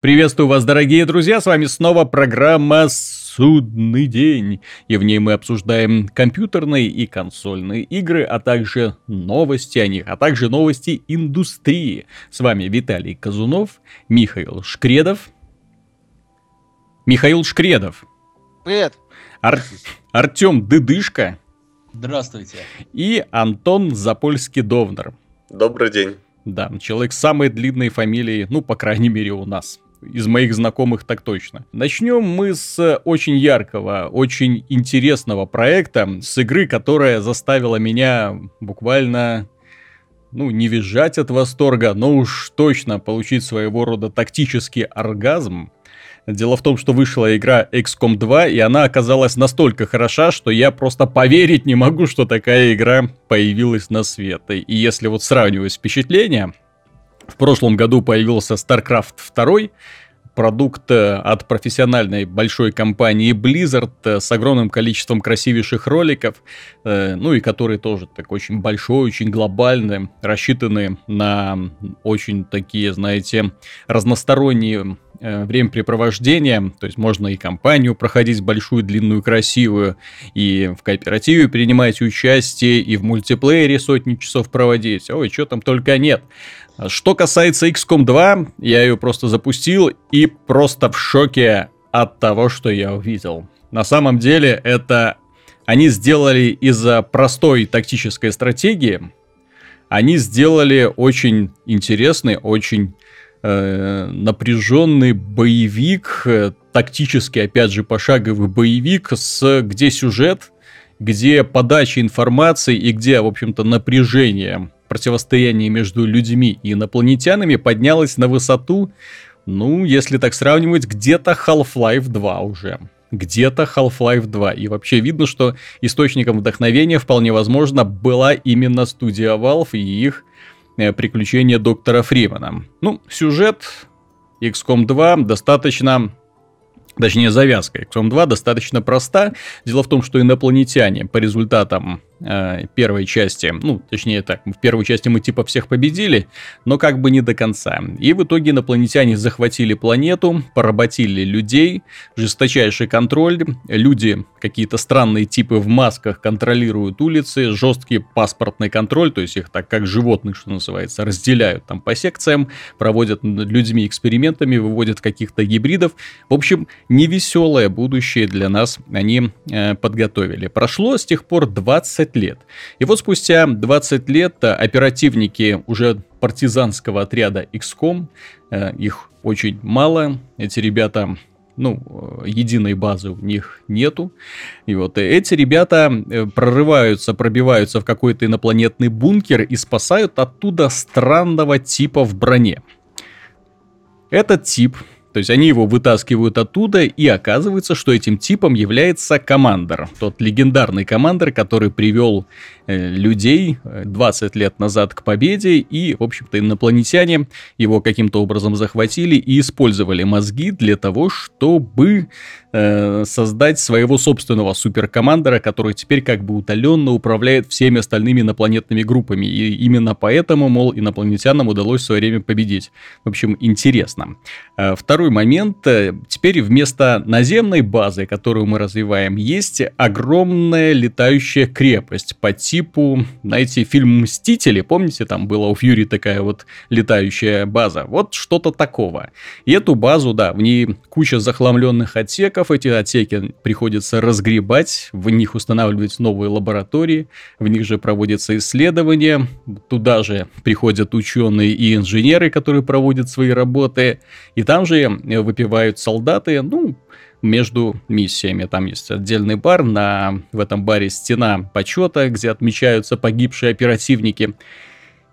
Приветствую вас, дорогие друзья, с вами снова программа «Судный день», и в ней мы обсуждаем компьютерные и консольные игры, а также новости о них, а также новости индустрии. С вами Виталий Казунов, Михаил Шкредов. Михаил Шкредов. Привет. Ар- Артем Дыдышко. Здравствуйте. И Антон Запольский-Довнер. Добрый день. Да, человек с самой длинной фамилией, ну, по крайней мере, у нас из моих знакомых так точно. Начнем мы с очень яркого, очень интересного проекта, с игры, которая заставила меня буквально ну, не визжать от восторга, но уж точно получить своего рода тактический оргазм. Дело в том, что вышла игра XCOM 2, и она оказалась настолько хороша, что я просто поверить не могу, что такая игра появилась на свет. И если вот сравнивать впечатления, в прошлом году появился StarCraft 2, продукт э, от профессиональной большой компании Blizzard э, с огромным количеством красивейших роликов, э, ну и который тоже так очень большой, очень глобальный, рассчитаны на очень такие, знаете, разносторонние времяпрепровождения, то есть можно и компанию проходить большую, длинную, красивую, и в кооперативе принимать участие, и в мультиплеере сотни часов проводить. Ой, что там только нет. Что касается XCOM 2, я ее просто запустил и просто в шоке от того, что я увидел. На самом деле это они сделали из-за простой тактической стратегии, они сделали очень интересный, очень э, напряженный боевик, э, тактический, опять же, пошаговый боевик, с, где сюжет, где подача информации и где, в общем-то, напряжение противостояние между людьми и инопланетянами поднялось на высоту, ну, если так сравнивать, где-то Half-Life 2 уже. Где-то Half-Life 2. И вообще видно, что источником вдохновения вполне возможно была именно студия Valve и их э, приключения доктора Фримана. Ну, сюжет XCOM 2 достаточно точнее завязка XCOM 2 достаточно проста. Дело в том, что инопланетяне по результатам э, первой части, ну, точнее так, в первой части мы типа всех победили, но как бы не до конца. И в итоге инопланетяне захватили планету, поработили людей, жесточайший контроль, люди, какие-то странные типы в масках контролируют улицы, жесткий паспортный контроль, то есть их так как животных, что называется, разделяют там по секциям, проводят над людьми экспериментами, выводят каких-то гибридов. В общем, невеселое будущее для нас они э, подготовили. Прошло с тех пор 20 20 лет. И вот спустя 20 лет э, оперативники уже партизанского отряда XCOM, э, их очень мало, эти ребята ну, э, единой базы у них нету. И вот эти ребята прорываются, пробиваются в какой-то инопланетный бункер и спасают оттуда странного типа в броне. Этот тип то есть они его вытаскивают оттуда, и оказывается, что этим типом является командор. Тот легендарный командор, который привел людей 20 э, лет назад к победе, и, в общем-то, инопланетяне его каким-то образом захватили и использовали мозги для того, чтобы э, создать своего собственного суперкомандора, который теперь как бы утоленно управляет всеми остальными инопланетными группами. И именно поэтому, мол, инопланетянам удалось в свое время победить. В общем, интересно. Э, второй момент. Э, теперь вместо наземной базы, которую мы развиваем, есть огромная летающая крепость по типу, знаете, фильм «Мстители». Помните, там была у Фьюри такая вот летающая база? Вот что-то такого. И эту базу, да, в ней куча захламленных отсеков. Эти отсеки приходится разгребать, в них устанавливать новые лаборатории, в них же проводятся исследования. Туда же приходят ученые и инженеры, которые проводят свои работы. И там же выпивают солдаты, ну, между миссиями. Там есть отдельный бар, на, в этом баре стена почета, где отмечаются погибшие оперативники.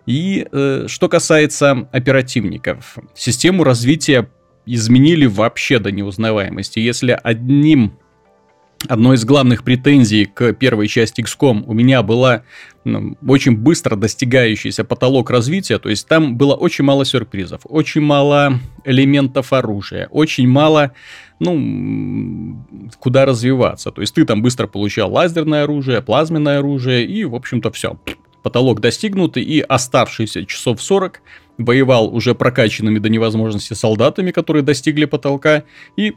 И э, что касается оперативников, систему развития изменили вообще до неузнаваемости. Если одним Одной из главных претензий к первой части XCOM у меня была ну, очень быстро достигающийся потолок развития, то есть там было очень мало сюрпризов, очень мало элементов оружия, очень мало, ну, куда развиваться. То есть ты там быстро получал лазерное оружие, плазменное оружие и, в общем-то, все. Потолок достигнут, и оставшиеся часов 40 воевал уже прокачанными до невозможности солдатами, которые достигли потолка, и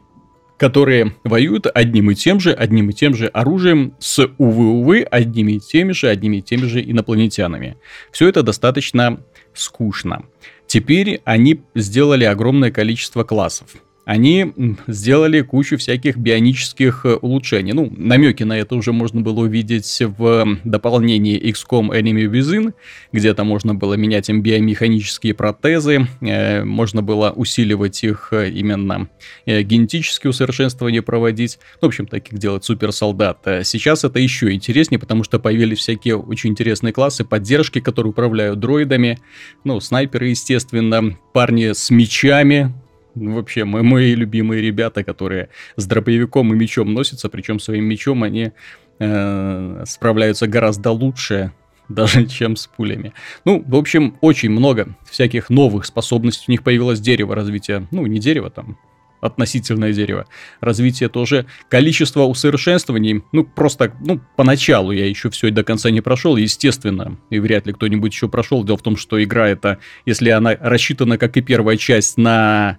которые воюют одним и тем же, одним и тем же оружием с, увы-увы, одними и теми же, одними и теми же инопланетянами. Все это достаточно скучно. Теперь они сделали огромное количество классов они сделали кучу всяких бионических э, улучшений. Ну, намеки на это уже можно было увидеть в дополнении XCOM Enemy Within, где-то можно было менять им биомеханические протезы, э, можно было усиливать их э, именно генетические усовершенствования проводить. В общем, таких делать суперсолдат. Сейчас это еще интереснее, потому что появились всякие очень интересные классы поддержки, которые управляют дроидами, ну, снайперы, естественно, парни с мечами, Вообще, мы, мои любимые ребята, которые с дробовиком и мечом носятся, причем своим мечом они э, справляются гораздо лучше, даже чем с пулями. Ну, в общем, очень много всяких новых способностей. У них появилось дерево развития. Ну, не дерево там, относительное дерево. Развитие тоже. Количество усовершенствований, ну, просто, ну, поначалу я еще все до конца не прошел, естественно, и вряд ли кто-нибудь еще прошел. Дело в том, что игра это, если она рассчитана, как и первая часть, на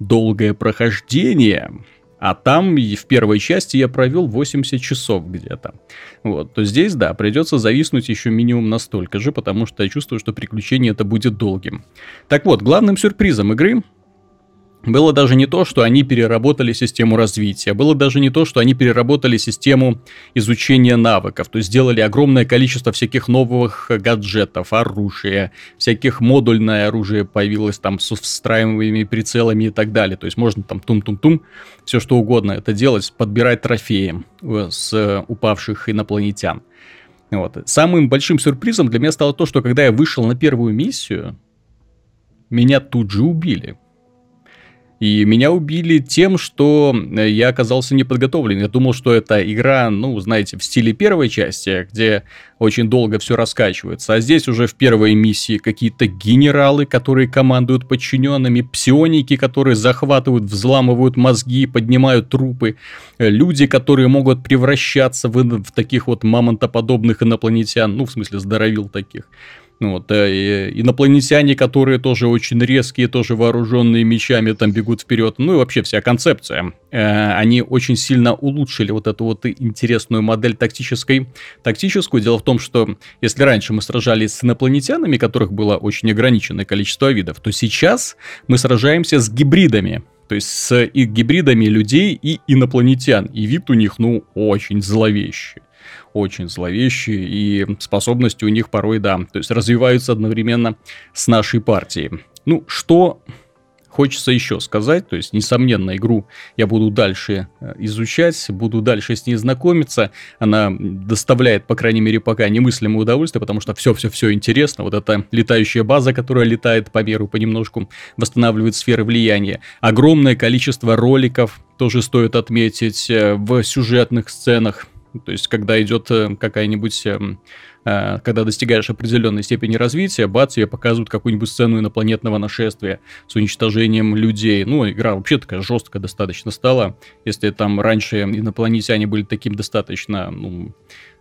долгое прохождение, а там в первой части я провел 80 часов где-то. Вот, то здесь, да, придется зависнуть еще минимум настолько же, потому что я чувствую, что приключение это будет долгим. Так вот, главным сюрпризом игры было даже не то, что они переработали систему развития, было даже не то, что они переработали систему изучения навыков, то есть сделали огромное количество всяких новых гаджетов, оружия, всяких модульное оружие появилось там с встраиваемыми прицелами и так далее, то есть можно там тум-тум-тум, все что угодно это делать, подбирать трофеи э, с упавших инопланетян. Вот. Самым большим сюрпризом для меня стало то, что когда я вышел на первую миссию, меня тут же убили. И меня убили тем, что э, я оказался неподготовлен. Я думал, что это игра, ну, знаете, в стиле первой части, где очень долго все раскачивается. А здесь уже в первой миссии какие-то генералы, которые командуют подчиненными, псионики, которые захватывают, взламывают мозги, поднимают трупы, э, люди, которые могут превращаться в, в таких вот мамонтоподобных инопланетян, ну, в смысле, здоровил таких. Ну вот, э, инопланетяне, которые тоже очень резкие, тоже вооруженные мечами, там бегут вперед. Ну и вообще вся концепция. Э, они очень сильно улучшили вот эту вот интересную модель тактической. Тактическую. Дело в том, что если раньше мы сражались с инопланетянами, которых было очень ограниченное количество видов, то сейчас мы сражаемся с гибридами. То есть с и гибридами людей и инопланетян. И вид у них, ну, очень зловещий очень зловещие, и способности у них порой, да, то есть развиваются одновременно с нашей партией. Ну, что хочется еще сказать, то есть, несомненно, игру я буду дальше э, изучать, буду дальше с ней знакомиться, она доставляет, по крайней мере, пока немыслимое удовольствие, потому что все-все-все интересно, вот эта летающая база, которая летает по миру понемножку, восстанавливает сферы влияния, огромное количество роликов, тоже стоит отметить, э, в сюжетных сценах, то есть, когда идет э, какая-нибудь, эм, э, когда достигаешь определенной степени развития, бац, тебе показывают какую-нибудь сцену инопланетного нашествия с уничтожением людей. Ну, игра вообще такая жесткая достаточно стала. Если там раньше инопланетяне были таким достаточно, ну,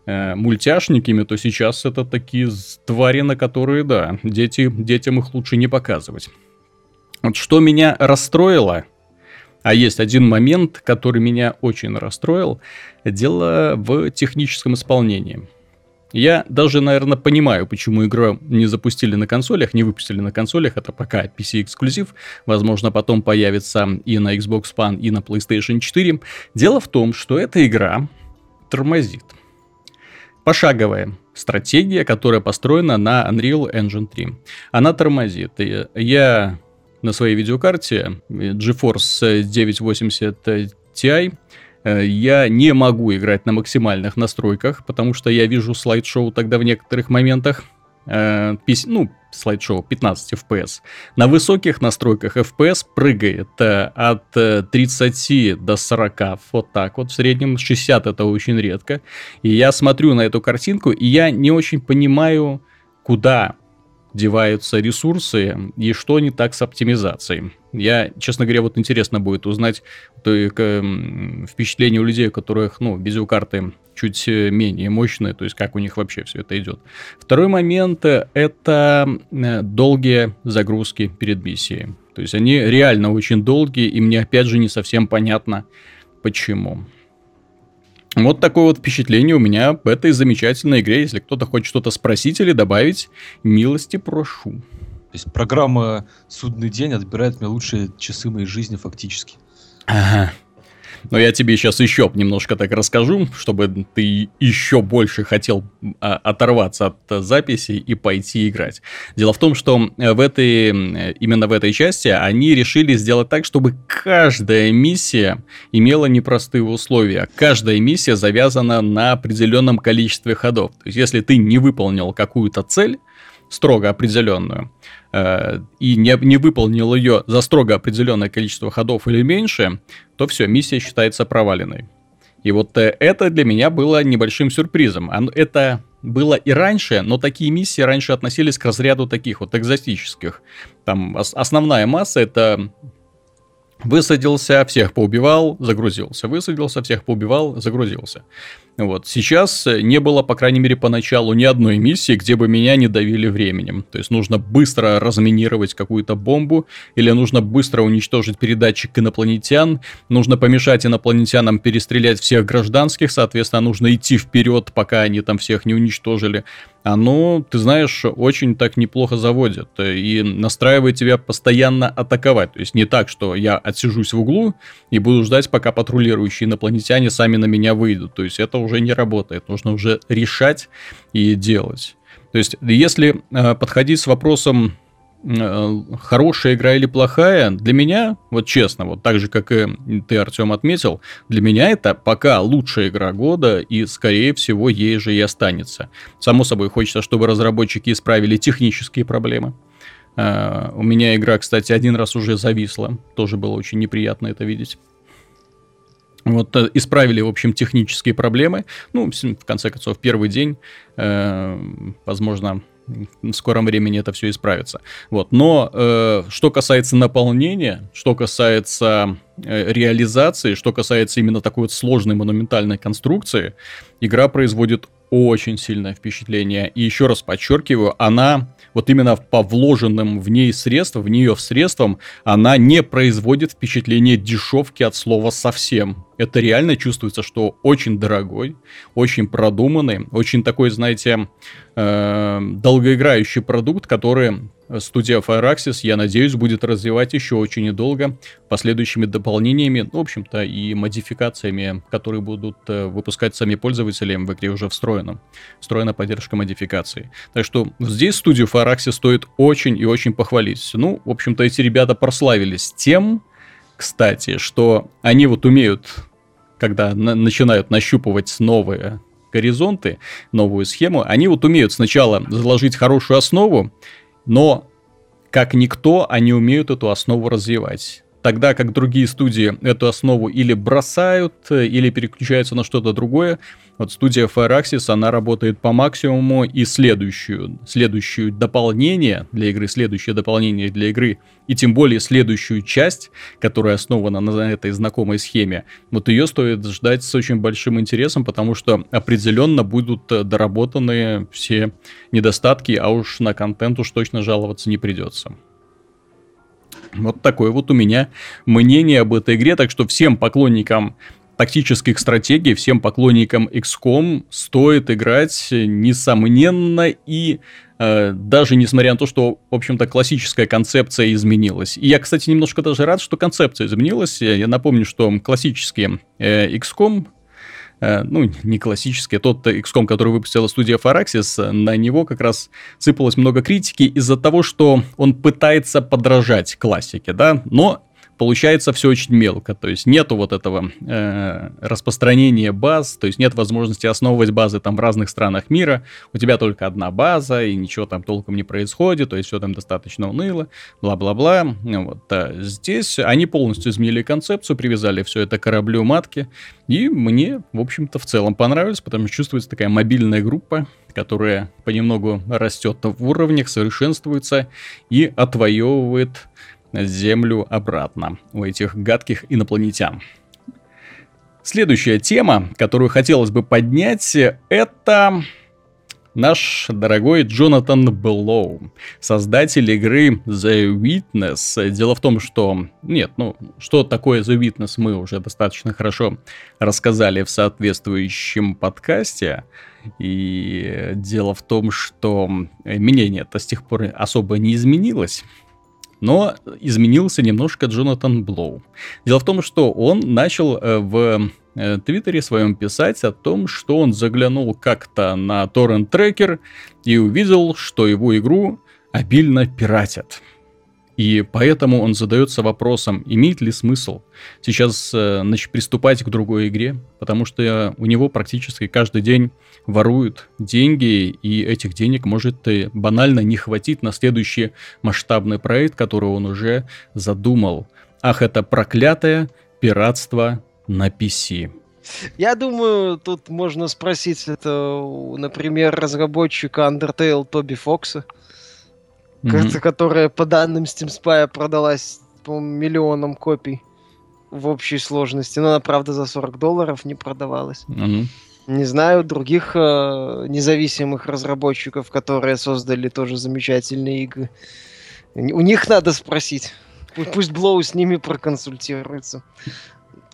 э, мультяшниками, то сейчас это такие твари, на которые, да, дети, детям их лучше не показывать. Вот что меня расстроило, а есть один момент, который меня очень расстроил. Дело в техническом исполнении. Я даже, наверное, понимаю, почему игру не запустили на консолях, не выпустили на консолях, это пока PC-эксклюзив, возможно, потом появится и на Xbox One, и на PlayStation 4. Дело в том, что эта игра тормозит. Пошаговая стратегия, которая построена на Unreal Engine 3. Она тормозит. И я на своей видеокарте GeForce 980 Ti э, я не могу играть на максимальных настройках, потому что я вижу слайд-шоу тогда в некоторых моментах. Э, ну, слайд-шоу 15 FPS. На высоких настройках FPS прыгает э, от 30 до 40, вот так вот, в среднем 60 это очень редко. И я смотрю на эту картинку, и я не очень понимаю, куда деваются ресурсы и что не так с оптимизацией. Я, честно говоря, вот интересно будет узнать то, впечатление у людей, у которых, ну, видеокарты чуть э, менее мощные, то есть как у них вообще все это идет. Второй момент – это э, долгие загрузки перед миссией. То есть они реально очень долгие, и мне опять же не совсем понятно, почему. Вот такое вот впечатление у меня об этой замечательной игре. Если кто-то хочет что-то спросить или добавить, милости прошу. То есть программа «Судный день» отбирает мне лучшие часы моей жизни фактически. Ага. Но я тебе сейчас еще немножко так расскажу, чтобы ты еще больше хотел а, оторваться от записи и пойти играть. Дело в том, что в этой, именно в этой части они решили сделать так, чтобы каждая миссия имела непростые условия. Каждая миссия завязана на определенном количестве ходов. То есть, если ты не выполнил какую-то цель, строго определенную, э, и не, не выполнил ее за строго определенное количество ходов или меньше, то все, миссия считается проваленной. И вот э, это для меня было небольшим сюрпризом. Это было и раньше, но такие миссии раньше относились к разряду таких вот экзотических. Там основная масса это высадился, всех поубивал, загрузился, высадился, всех поубивал, загрузился. Вот. Сейчас не было, по крайней мере, поначалу ни одной миссии, где бы меня не давили временем. То есть нужно быстро разминировать какую-то бомбу, или нужно быстро уничтожить передатчик инопланетян, нужно помешать инопланетянам перестрелять всех гражданских, соответственно, нужно идти вперед, пока они там всех не уничтожили оно, ты знаешь, очень так неплохо заводит и настраивает тебя постоянно атаковать. То есть не так, что я отсижусь в углу и буду ждать, пока патрулирующие инопланетяне сами на меня выйдут. То есть это уже не работает. Нужно уже решать и делать. То есть если э, подходить с вопросом Э, хорошая игра или плохая, для меня, вот честно, вот так же, как и ты, Артем, отметил, для меня это пока лучшая игра года, и, скорее всего, ей же и останется. Само собой, хочется, чтобы разработчики исправили технические проблемы. Uh, у меня игра, кстати, один раз уже зависла. Тоже было очень неприятно это видеть. Вот э, исправили, в общем, технические проблемы. Ну, в конце концов, первый день, э, возможно, в скором времени это все исправится. Вот. Но э, что касается наполнения, что касается э, реализации, что касается именно такой вот сложной монументальной конструкции, игра производит очень сильное впечатление. И еще раз подчеркиваю, она вот именно по вложенным в ней средствам, в нее средствам, она не производит впечатление дешевки от слова совсем. Это реально чувствуется, что очень дорогой, очень продуманный, очень такой, знаете, э, долгоиграющий продукт, который студия Fireaxis, я надеюсь, будет развивать еще очень недолго последующими дополнениями, ну, в общем-то, и модификациями, которые будут э, выпускать сами пользователи в игре уже встроенном. Встроена поддержка модификаций. Так что здесь студию Fireaxis стоит очень и очень похвалить. Ну, в общем-то, эти ребята прославились тем, кстати, что они вот умеют, когда на- начинают нащупывать новые горизонты, новую схему, они вот умеют сначала заложить хорошую основу, но как никто они умеют эту основу развивать. Тогда как другие студии эту основу или бросают, или переключаются на что-то другое, вот студия Fireaxis, она работает по максимуму, и следующую, следующую дополнение для игры, следующее дополнение для игры, и тем более следующую часть, которая основана на этой знакомой схеме, вот ее стоит ждать с очень большим интересом, потому что определенно будут доработаны все недостатки, а уж на контент уж точно жаловаться не придется. Вот такое вот у меня мнение об этой игре, так что всем поклонникам тактических стратегий, всем поклонникам XCOM стоит играть, несомненно, и э, даже несмотря на то, что, в общем-то, классическая концепция изменилась. И я, кстати, немножко даже рад, что концепция изменилась. Я напомню, что классический э, XCOM э, ну, не классический, а тот XCOM, который выпустила студия Firaxis, на него как раз сыпалось много критики из-за того, что он пытается подражать классике, да, но получается все очень мелко, то есть нету вот этого э, распространения баз, то есть нет возможности основывать базы там в разных странах мира, у тебя только одна база, и ничего там толком не происходит, то есть все там достаточно уныло, бла-бла-бла. Вот, а здесь они полностью изменили концепцию, привязали все это к кораблю матки, и мне, в общем-то, в целом понравилось, потому что чувствуется такая мобильная группа, которая понемногу растет в уровнях, совершенствуется и отвоевывает Землю обратно у этих гадких инопланетян. Следующая тема, которую хотелось бы поднять, это наш дорогой Джонатан Беллоу, создатель игры The Witness. Дело в том, что... Нет, ну, что такое The Witness, мы уже достаточно хорошо рассказали в соответствующем подкасте. И дело в том, что мнение-то с тех пор особо не изменилось. Но изменился немножко Джонатан Блоу. Дело в том, что он начал э, в э, Твиттере своем писать о том, что он заглянул как-то на торрент-трекер и увидел, что его игру обильно пиратят. И поэтому он задается вопросом, имеет ли смысл сейчас э, значит, приступать к другой игре, потому что у него практически каждый день воруют деньги, и этих денег может э, банально не хватить на следующий масштабный проект, который он уже задумал. Ах, это проклятое пиратство на PC. Я думаю, тут можно спросить это, например, разработчика Undertale Тоби Фокса mm-hmm. которая по данным Steam Spy продалась, по миллионам копий в общей сложности. Но она, правда, за 40 долларов не продавалась. Mm-hmm. Не знаю других э, независимых разработчиков, которые создали тоже замечательные игры. У них надо спросить. Пусть Блоу с ними проконсультируется.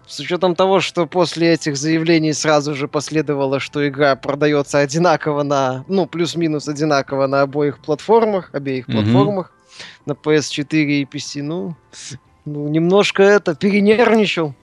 С учетом того, что после этих заявлений сразу же последовало, что игра продается одинаково на, ну, плюс-минус одинаково на обоих платформах, обеих mm-hmm. платформах, на PS4 и PC, ну, ну, немножко это перенервничал.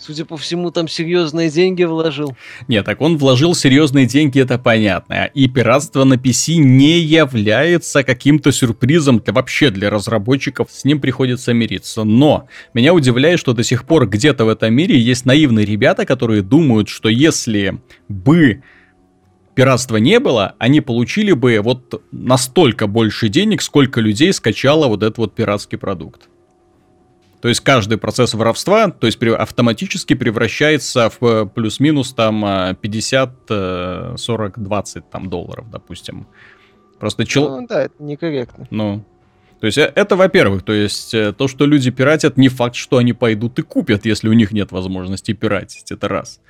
Судя по всему, там серьезные деньги вложил. Нет, так он вложил серьезные деньги, это понятно. И пиратство на PC не является каким-то сюрпризом для, вообще для разработчиков. С ним приходится мириться. Но меня удивляет, что до сих пор где-то в этом мире есть наивные ребята, которые думают, что если бы пиратства не было, они получили бы вот настолько больше денег, сколько людей скачало вот этот вот пиратский продукт. То есть каждый процесс воровства, то есть автоматически превращается в э, плюс-минус там 50, 40, 20 там долларов, допустим. Просто чел... Ну да, это некорректно. Ну, то есть э, это, во-первых, то есть э, то, что люди пиратят, не факт, что они пойдут и купят, если у них нет возможности пиратить, это раз.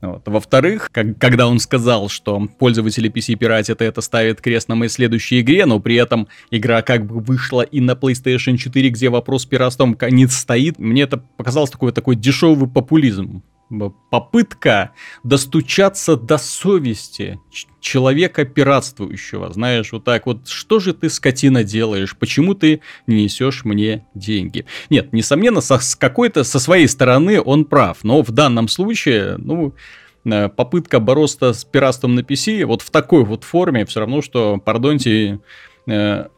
Вот. Во-вторых, как, когда он сказал, что пользователи PC пиратят, это ставит крест на моей следующей игре, но при этом игра как бы вышла и на PlayStation 4, где вопрос с пиратством не стоит, мне это показалось такой, такой дешевый популизм попытка достучаться до совести человека пиратствующего. Знаешь, вот так вот, что же ты, скотина, делаешь? Почему ты не несешь мне деньги? Нет, несомненно, со, с какой-то, со своей стороны он прав, но в данном случае, ну, э, попытка бороться с пиратством на PC вот в такой вот форме все равно, что, пардоньте, э,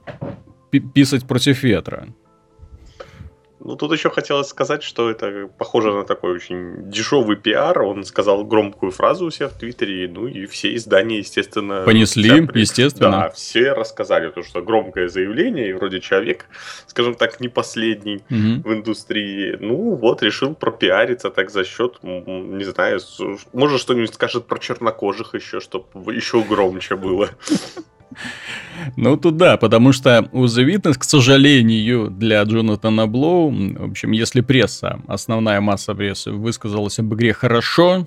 писать против ветра. Ну, тут еще хотелось сказать, что это похоже на такой очень дешевый пиар. Он сказал громкую фразу у себя в Твиттере, ну и все издания, естественно... Понесли, при... естественно. Да, все рассказали, то, что громкое заявление, и вроде человек, скажем так, не последний угу. в индустрии. Ну, вот, решил пропиариться так за счет, не знаю, может что-нибудь скажет про чернокожих еще, чтобы еще громче было. Ну, тут да, потому что у The Witness, к сожалению, для Джонатана Блоу, в общем, если пресса, основная масса прессы высказалась об игре хорошо,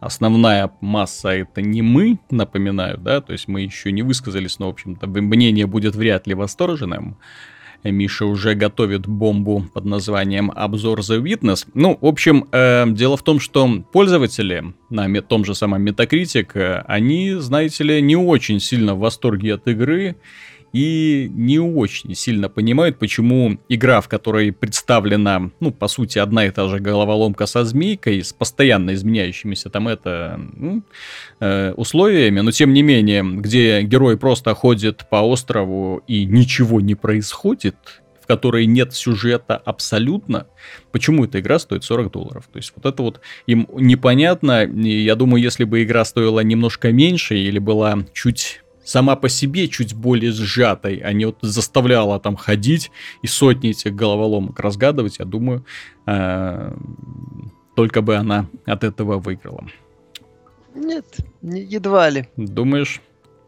основная масса это не мы, напоминаю, да, то есть мы еще не высказались, но, в общем-то, мнение будет вряд ли восторженным. Миша уже готовит бомбу под названием «Обзор The Witness». Ну, в общем, э, дело в том, что пользователи на том же самом Metacritic, э, они, знаете ли, не очень сильно в восторге от игры, и не очень сильно понимают, почему игра, в которой представлена, ну, по сути, одна и та же головоломка со змейкой, с постоянно изменяющимися там это ну, э, условиями, но тем не менее, где герой просто ходит по острову и ничего не происходит, в которой нет сюжета абсолютно, почему эта игра стоит 40 долларов. То есть вот это вот им непонятно. И я думаю, если бы игра стоила немножко меньше или была чуть сама по себе чуть более сжатой, а не вот заставляла там ходить и сотни этих головоломок разгадывать, я думаю, э, только бы она от этого выиграла. Нет, едва ли. Думаешь?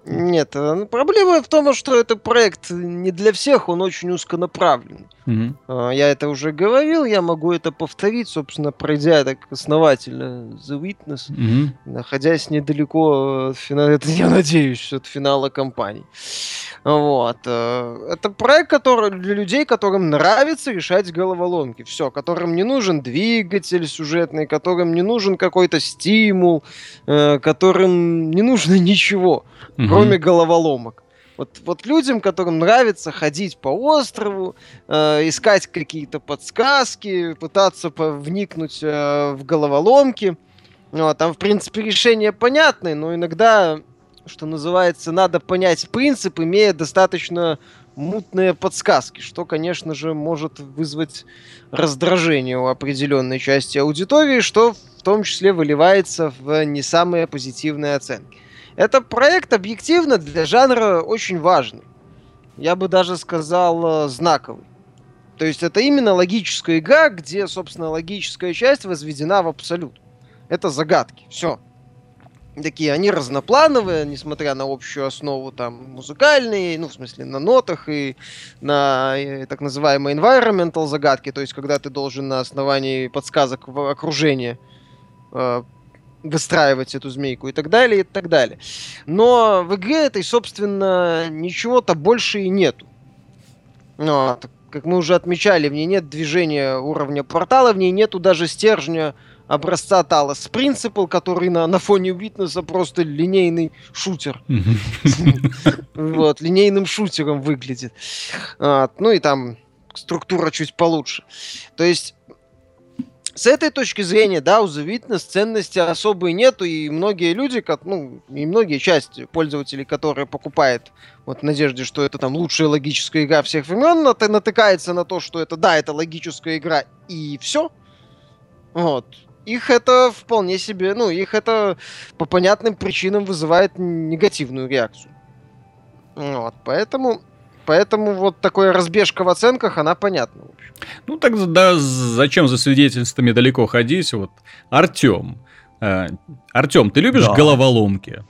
Нет, э, проблема в том, что это проект не для всех, он очень узконаправленный. Угу. Я это уже говорил, я могу это повторить, собственно, пройдя так основательно The Witness, угу. находясь недалеко от финала, это я надеюсь, от финала кампании. Вот. Э, это проект, который для людей, которым нравится решать головоломки. Все, которым не нужен двигатель сюжетный, которым не нужен какой-то стимул, э, которым не нужно ничего угу. Кроме головоломок. Вот, вот людям, которым нравится ходить по острову, э, искать какие-то подсказки, пытаться вникнуть э, в головоломки. Ну, там, в принципе, решения понятны, но иногда, что называется, надо понять принцип, имея достаточно мутные подсказки, что, конечно же, может вызвать раздражение у определенной части аудитории, что в том числе выливается в не самые позитивные оценки. Это проект объективно для жанра очень важный. Я бы даже сказал э, знаковый. То есть это именно логическая игра, где, собственно, логическая часть возведена в абсолют. Это загадки. Все. Такие, они разноплановые, несмотря на общую основу там музыкальные, ну, в смысле, на нотах и на и, так называемые environmental загадки, то есть когда ты должен на основании подсказок в окружении э, выстраивать эту змейку и так далее, и так далее. Но в игре этой, собственно, ничего-то больше и нету. Но, как мы уже отмечали, в ней нет движения уровня портала, в ней нету даже стержня образца Талос Принципл, который на, на фоне Уитнеса просто линейный шутер. Вот, линейным шутером выглядит. Ну и там структура чуть получше. То есть с этой точки зрения, да, у The Witness ценности особой нету, и многие люди, как, ну, и многие части пользователей, которые покупают вот в надежде, что это там лучшая логическая игра всех времен, натыкается на то, что это, да, это логическая игра, и все. Вот. Их это вполне себе, ну, их это по понятным причинам вызывает негативную реакцию. Вот, поэтому Поэтому вот такая разбежка в оценках, она понятна. Ну так да, зачем за свидетельствами далеко ходить? Вот Артем. Э, Артем, ты любишь да. головоломки?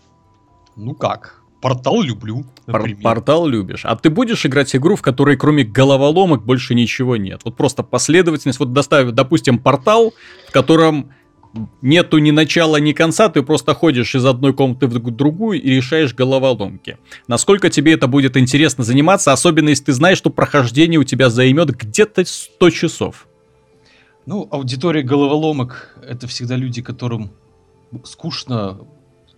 Ну как? Портал люблю. Пор- портал любишь. А ты будешь играть игру, в которой кроме головоломок больше ничего нет? Вот просто последовательность. Вот доставь, допустим, портал, в котором нету ни начала, ни конца, ты просто ходишь из одной комнаты в другую и решаешь головоломки. Насколько тебе это будет интересно заниматься, особенно если ты знаешь, что прохождение у тебя займет где-то 100 часов. Ну, аудитория головоломок — это всегда люди, которым скучно,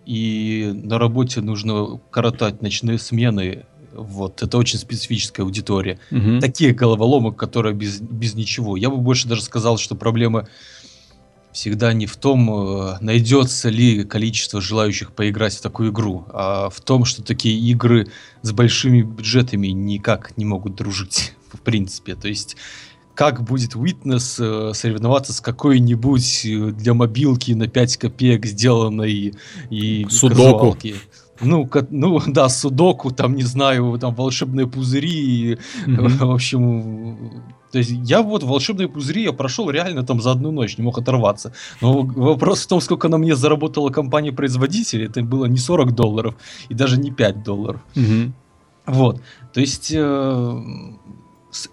и на работе нужно коротать ночные смены. Вот, это очень специфическая аудитория. Угу. Такие головоломок, которые без, без ничего. Я бы больше даже сказал, что проблема всегда не в том, э, найдется ли количество желающих поиграть в такую игру, а в том, что такие игры с большими бюджетами никак не могут дружить, в принципе. То есть, как будет Witness э, соревноваться с какой-нибудь э, для мобилки на 5 копеек сделанной и Судоку. Ну, ну да, судоку, там, не знаю, там волшебные пузыри, mm-hmm. в общем, то есть я вот волшебные пузыри я прошел реально там за одну ночь, не мог оторваться. Но вопрос в том, сколько на мне заработала компания-производитель, это было не 40 долларов и даже не 5 долларов. Угу. Вот. То есть э,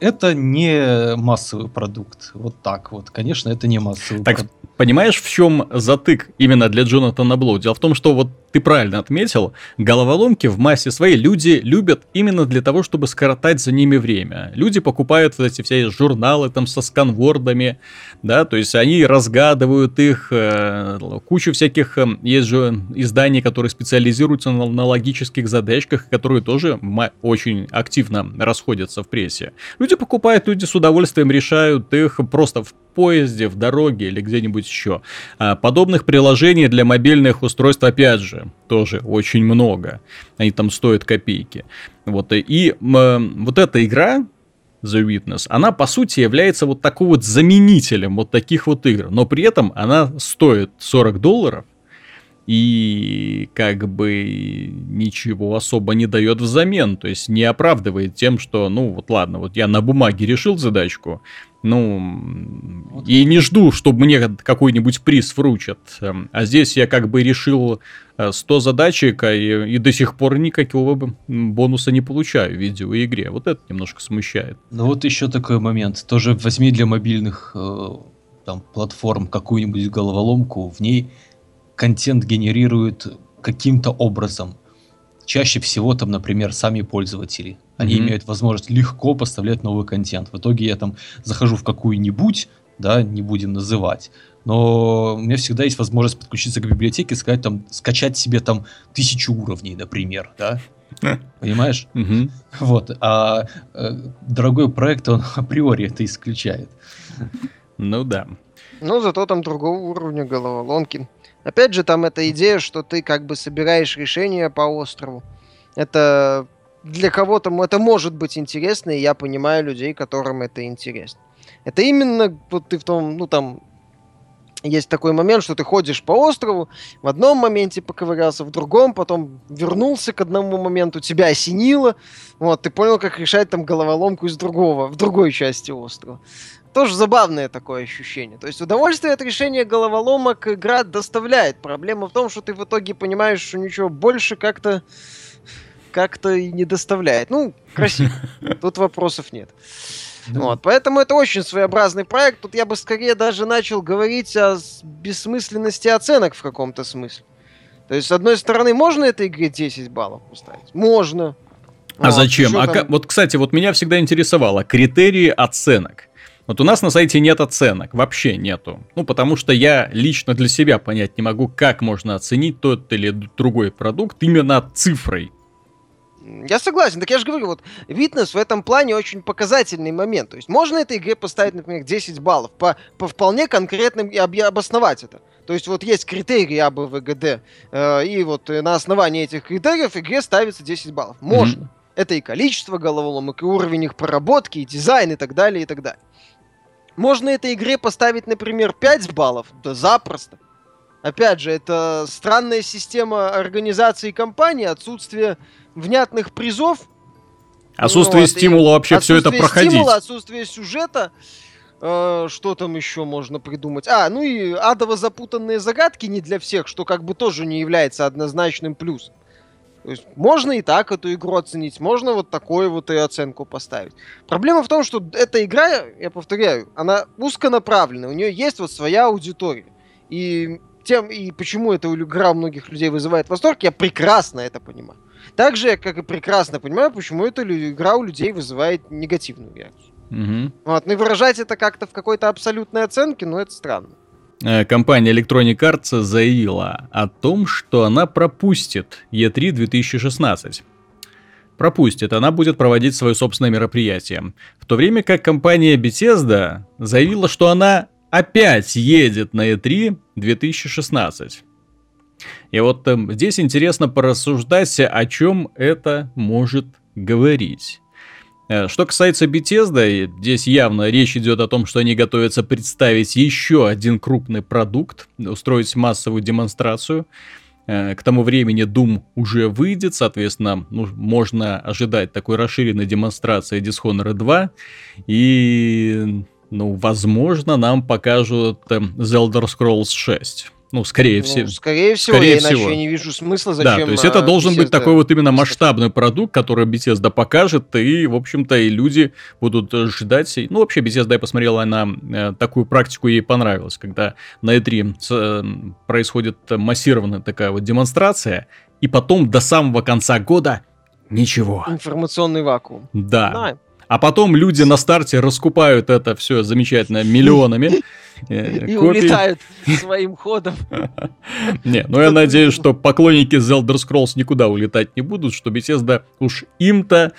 это не массовый продукт. Вот так вот. Конечно, это не массовый так, продукт. Понимаешь, в чем затык именно для Джонатана Блоу? Дело в том, что вот ты правильно отметил, головоломки в массе своей люди любят именно для того, чтобы скоротать за ними время. Люди покупают вот эти все журналы там со сканвордами, да, то есть они разгадывают их, э, кучу всяких, э, есть же изданий, которые специализируются на, на логических задачках, которые тоже очень активно расходятся в прессе. Люди покупают, люди с удовольствием решают их просто в поезде, в дороге или где-нибудь еще. А подобных приложений для мобильных устройств, опять же, тоже очень много. Они там стоят копейки. Вот, и э, вот эта игра, The Witness, она по сути является вот такой вот заменителем вот таких вот игр, но при этом она стоит 40 долларов, и как бы ничего особо не дает взамен, то есть не оправдывает тем, что, ну вот ладно, вот я на бумаге решил задачку, ну, вот. и не жду, чтобы мне какой-нибудь приз вручат. А здесь я как бы решил 100 э, задачек, а и, и до сих пор никакого бонуса не получаю в видеоигре. Вот это немножко смущает. Ну вот еще такой момент. Тоже возьми для мобильных э, там, платформ какую-нибудь головоломку, в ней контент генерирует каким-то образом. Чаще всего там, например, сами пользователи. Они mm-hmm. имеют возможность легко поставлять новый контент. В итоге я там захожу в какую-нибудь, да, не будем называть, но у меня всегда есть возможность подключиться к библиотеке, сказать там, скачать себе там тысячу уровней, например, да, Понимаешь? Вот. А э, дорогой проект, он априори это исключает. Ну да. Ну, зато там другого уровня головоломки. Опять же, там эта идея, что ты как бы собираешь решения по острову. Это для кого-то это может быть интересно, и я понимаю людей, которым это интересно. Это именно вот ты в том, ну там есть такой момент, что ты ходишь по острову, в одном моменте поковырялся, в другом, потом вернулся к одному моменту, тебя осенило, вот, ты понял, как решать там головоломку из другого, в другой части острова. Тоже забавное такое ощущение. То есть удовольствие от решения головоломок игра доставляет. Проблема в том, что ты в итоге понимаешь, что ничего больше как-то как-то и не доставляет. Ну, красиво. Тут вопросов нет. Вот, поэтому это очень своеобразный проект. Тут я бы скорее даже начал говорить о бессмысленности оценок в каком-то смысле. То есть, с одной стороны, можно этой игре 10 баллов поставить? Можно. А вот, зачем? А там... вот, кстати, вот меня всегда интересовало критерии оценок. Вот у нас на сайте нет оценок, вообще нету. Ну, потому что я лично для себя понять не могу, как можно оценить тот или другой продукт именно цифрой. Я согласен, так я же говорю, вот Витнес в этом плане очень показательный момент. То есть можно этой игре поставить, например, 10 баллов по, по вполне конкретным и об, обосновать это. То есть вот есть критерии АБВГД, э, и вот на основании этих критериев игре ставится 10 баллов. Можно. Mm-hmm. Это и количество головоломок, и уровень их проработки, и дизайн, и так далее, и так далее. Можно этой игре поставить, например, 5 баллов, да запросто. Опять же, это странная система организации компании, отсутствие внятных призов. Отсутствие вот, стимула вообще все это проходить. Стимула, отсутствие сюжета. Э, что там еще можно придумать? А, ну и адово запутанные загадки не для всех, что как бы тоже не является однозначным плюсом. То есть можно и так эту игру оценить, можно вот такую вот и оценку поставить. Проблема в том, что эта игра, я повторяю, она узконаправленная, у нее есть вот своя аудитория. И тем, и почему эта игра у многих людей вызывает восторг, я прекрасно это понимаю. Так же, как и прекрасно понимаю, почему эта игра у людей вызывает негативную реакцию. Угу. Вот, ну и выражать это как-то в какой-то абсолютной оценке, ну это странно. Э, компания Electronic Arts заявила о том, что она пропустит E3 2016. Пропустит, она будет проводить свое собственное мероприятие. В то время как компания Bethesda заявила, что она опять едет на E3 2016. И вот э, здесь интересно порассуждать, о чем это может говорить. Э, что касается Bethesda, здесь явно речь идет о том, что они готовятся представить еще один крупный продукт, устроить массовую демонстрацию. Э, к тому времени Doom уже выйдет, соответственно, ну, можно ожидать такой расширенной демонстрации Dishonored 2. И, ну, возможно, нам покажут э, The Elder Scrolls 6. Ну, скорее ну, всего. Скорее всего, скорее я всего. иначе не вижу смысла, зачем... Да, то есть это должен Bethesda... быть такой вот именно масштабный продукт, который Bethesda покажет, и, в общем-то, и люди будут ждать. Ну, вообще, Bethesda, я посмотрела, она э, такую практику ей понравилась, когда на E3 э, происходит массированная такая вот демонстрация, и потом до самого конца года ничего. Информационный вакуум. Да. Знаем. А потом люди на старте раскупают это все замечательно миллионами. Э, И улетают своим ходом. Не, ну я надеюсь, что поклонники The Elder Scrolls никуда улетать не будут, что Bethesda уж им-то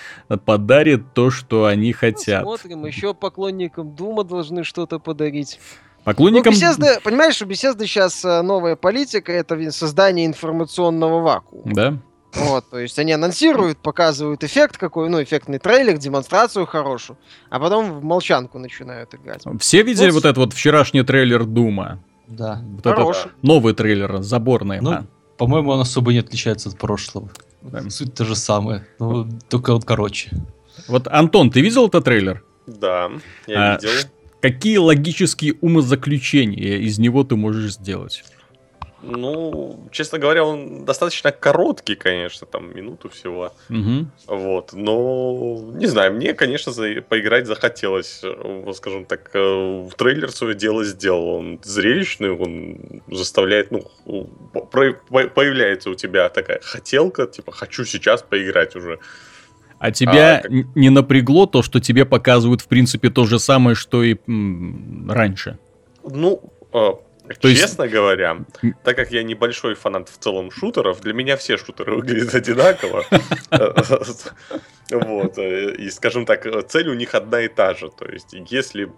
подарит то, что они ну, хотят. Смотрим, еще поклонникам Дума должны что-то подарить. Поклонникам... Ну, Bethesda, понимаешь, у Bethesda сейчас э, новая политика, это создание информационного вакуума. Да. Вот, то есть они анонсируют, показывают эффект какой, ну, эффектный трейлер, демонстрацию хорошую, а потом в молчанку начинают играть. Все видели вот, вот этот вот вчерашний трейлер Дума? Да. Вот это новый трейлер, заборный. Ну, а. По-моему, он особо не отличается от прошлого. Да. Суть та же самая, но только вот короче. Вот, Антон, ты видел этот трейлер? Да, я а, видел. Какие логические умозаключения из него ты можешь сделать? Ну, честно говоря, он достаточно короткий, конечно, там минуту всего. Угу. Вот, но не знаю, мне, конечно, за, поиграть захотелось, скажем так, э, в трейлер свое дело сделал. Он зрелищный, он заставляет, ну, про, появляется у тебя такая хотелка, типа, хочу сейчас поиграть уже. А тебя а, как... не напрягло то, что тебе показывают, в принципе, то же самое, что и м, раньше? Ну, а, то Честно есть... говоря, так как я небольшой фанат в целом шутеров, для меня все шутеры выглядят одинаково. Вот. И, скажем так, цель у них одна и та же. То есть, если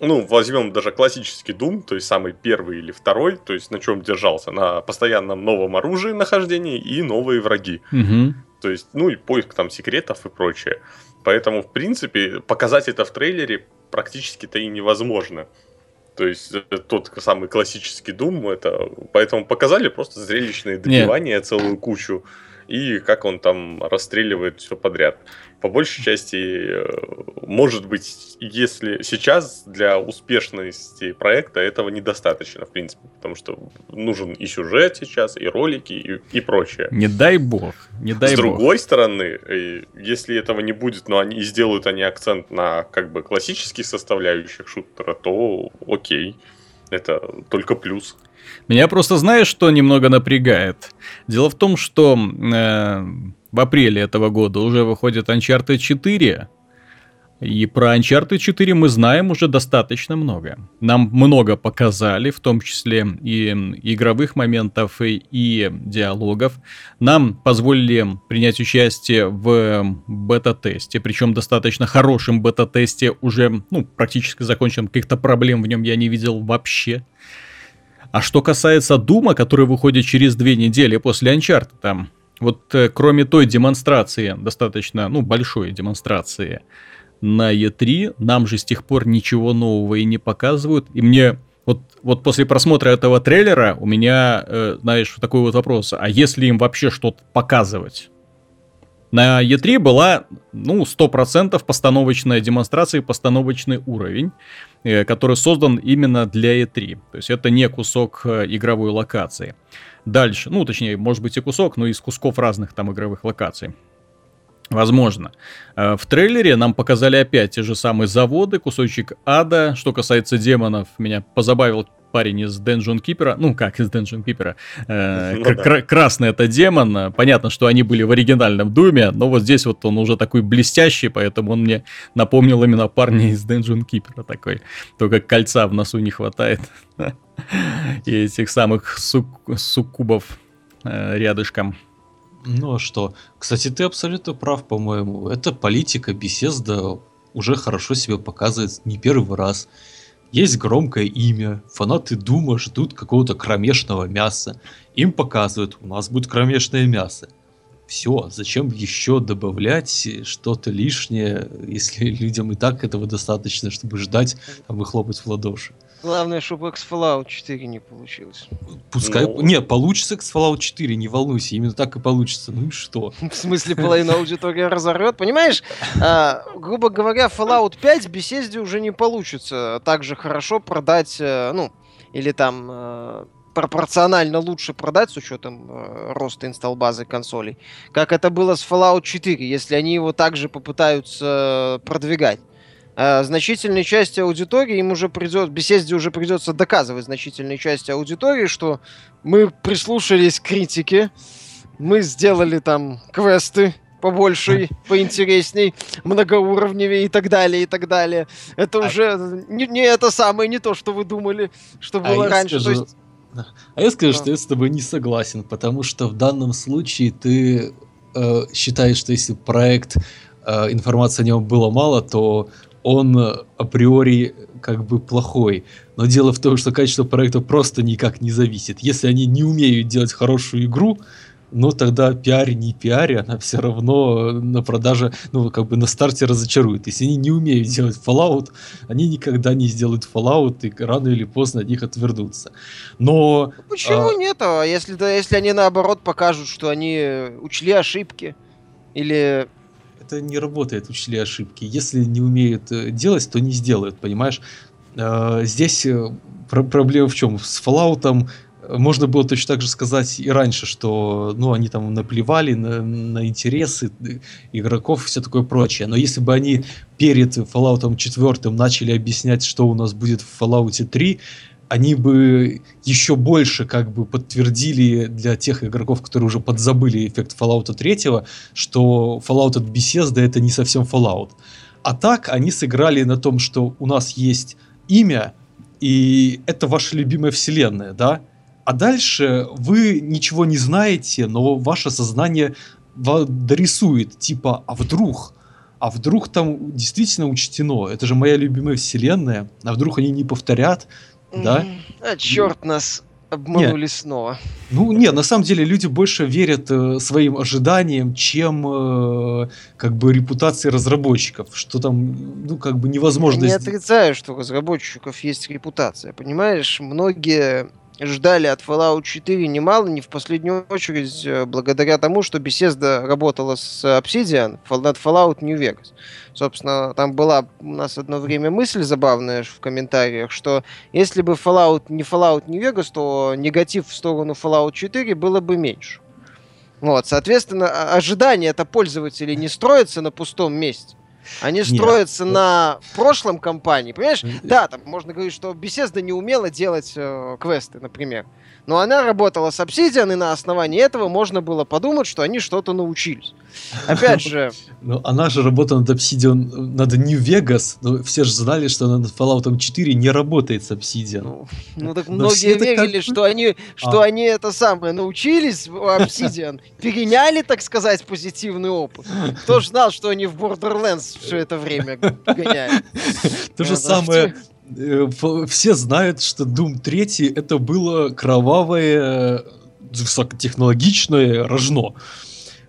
ну, возьмем даже классический Doom, то есть самый первый или второй, то есть на чем держался? На постоянном новом оружии нахождении и новые враги. Угу. То есть, ну и поиск там секретов и прочее. Поэтому, в принципе, показать это в трейлере практически-то и невозможно. То есть э, тот самый классический Doom, это поэтому показали просто зрелищные добивания Нет. целую кучу и как он там расстреливает все подряд. По большей части, э, может быть, если сейчас для успешности проекта этого недостаточно, в принципе, потому что нужен и сюжет сейчас, и ролики, и, и прочее. Не дай бог, не дай С бог. другой стороны, э, если этого не будет, но они сделают они акцент на как бы классических составляющих шутера, то окей, это только плюс. Меня просто знаешь, что немного напрягает? Дело в том, что э, в апреле этого года уже выходит Uncharted 4. И про Uncharted 4 мы знаем уже достаточно много. Нам много показали, в том числе и игровых моментов, и, и диалогов. Нам позволили принять участие в бета-тесте, причем достаточно хорошем бета-тесте, уже ну, практически закончен, каких-то проблем в нем я не видел вообще. А что касается Дума, который выходит через две недели после Uncharted, там, вот э, кроме той демонстрации, достаточно, ну, большой демонстрации на E3, нам же с тех пор ничего нового и не показывают. И мне вот, вот после просмотра этого трейлера у меня, э, знаешь, такой вот вопрос. А если им вообще что-то показывать? На E3 была, ну, 100% постановочная демонстрация, постановочный уровень, э, который создан именно для E3. То есть это не кусок э, игровой локации. Дальше, ну, точнее, может быть и кусок, но из кусков разных там игровых локаций. Возможно. Э, в трейлере нам показали опять те же самые заводы, кусочек ада. Что касается демонов, меня позабавил парень из Dungeon Keeper, ну как из Dungeon Keeper, э, ну, да. красный это демон, понятно, что они были в оригинальном Думе, но вот здесь вот он уже такой блестящий, поэтому он мне напомнил именно парня из Dungeon Keeper такой, только кольца в носу не хватает и этих самых суккубов э, рядышком. Ну а что? Кстати, ты абсолютно прав, по-моему. Это политика беседа уже хорошо себя показывает не первый раз. Есть громкое имя, фанаты Дума ждут какого-то кромешного мяса. Им показывают, у нас будет кромешное мясо. Все, зачем еще добавлять что-то лишнее, если людям и так этого достаточно, чтобы ждать, там, и в ладоши. Главное, чтобы X Fallout 4 не получилось. Пускай... Ну... Не, получится X Fallout 4, не волнуйся, именно так и получится. Ну и что? В смысле, половина аудитории разорвет? Понимаешь, а, грубо говоря, Fallout 5 в беседе уже не получится так же хорошо продать, э, ну, или там э, пропорционально лучше продать с учетом э, роста инсталл базы консолей, как это было с Fallout 4, если они его также попытаются продвигать значительной части аудитории им уже придет, беседе уже придется доказывать значительной части аудитории, что мы прислушались к критике, мы сделали там квесты побольше, поинтересней, многоуровневее и так далее, и так далее. Это а... уже не, не это самое, не то, что вы думали, что а было а раньше. Скажу... есть... А я скажу, а. что я с тобой не согласен, потому что в данном случае ты э, считаешь, что если проект э, информации о нем было мало, то он э, априори как бы плохой. Но дело в том, что качество проекта просто никак не зависит. Если они не умеют делать хорошую игру, но тогда пиаре не пиаре, она все равно на продаже, ну, как бы на старте разочарует. Если они не умеют делать Fallout, они никогда не сделают Fallout, и рано или поздно от них отвернутся. Но... Ну, почему а... нет? А если, да, если они наоборот покажут, что они учли ошибки, или это не работает, учли ошибки. Если не умеют э, делать, то не сделают, понимаешь? А, здесь э, проблема в чем? С Fallout можно было точно так же сказать и раньше, что ну, они там наплевали на, на интересы игроков и все такое прочее. Но если бы они перед Fallout 4 начали объяснять, что у нас будет в Fallout 3, они бы еще больше как бы подтвердили для тех игроков, которые уже подзабыли эффект Fallout 3, что Fallout от Bethesda это не совсем Fallout. А так они сыграли на том, что у нас есть имя, и это ваша любимая вселенная, да? А дальше вы ничего не знаете, но ваше сознание дорисует, типа, а вдруг? А вдруг там действительно учтено? Это же моя любимая вселенная. А вдруг они не повторят? Да? А черт нас обманули нет. снова. Ну, нет, на самом деле люди больше верят э, своим ожиданиям, чем э, как бы репутации разработчиков, что там, ну, как бы невозможно... Я не отрицаю, что у разработчиков есть репутация, понимаешь? Многие ждали от Fallout 4 немало, не в последнюю очередь э, благодаря тому, что Bethesda работала с Obsidian над Fallout New Vegas. Собственно, там была у нас одно время мысль забавная в комментариях, что если бы Fallout не Fallout New Vegas, то негатив в сторону Fallout 4 было бы меньше. Вот, соответственно, ожидания это пользователей не строятся на пустом месте. Они строятся Нет. на прошлом компании. Понимаешь? Да, там можно говорить, что Bethesda не умела делать э, квесты, например. Но она работала с Obsidian, и на основании этого можно было подумать, что они что-то научились. Опять же... Ну, она же работала над Obsidian, над New Vegas, но все же знали, что она над Fallout 4 не работает с Obsidian. Ну, ну так но многие верили, как... что они, что а. они это самое научились в Obsidian, переняли, так сказать, позитивный опыт. Кто же знал, что они в Borderlands все это время гоняют? То же самое все знают, что Doom 3 это было кровавое, высокотехнологичное рожно.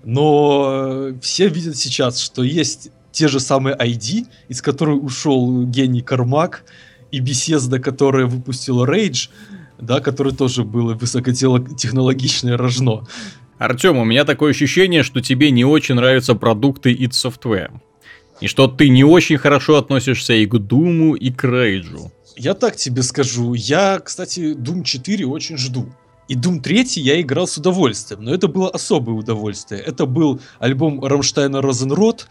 Но все видят сейчас, что есть те же самые ID, из которых ушел гений Кармак, и Bethesda, которая выпустила Rage, да, который тоже было высокотехнологичное рожно. Артем, у меня такое ощущение, что тебе не очень нравятся продукты id Software. И что ты не очень хорошо относишься и к Doom у, и к Рейджу. Я так тебе скажу. Я, кстати, Doom 4 очень жду. И Doom 3 я играл с удовольствием, но это было особое удовольствие. Это был альбом Рамштайна Rosenrot,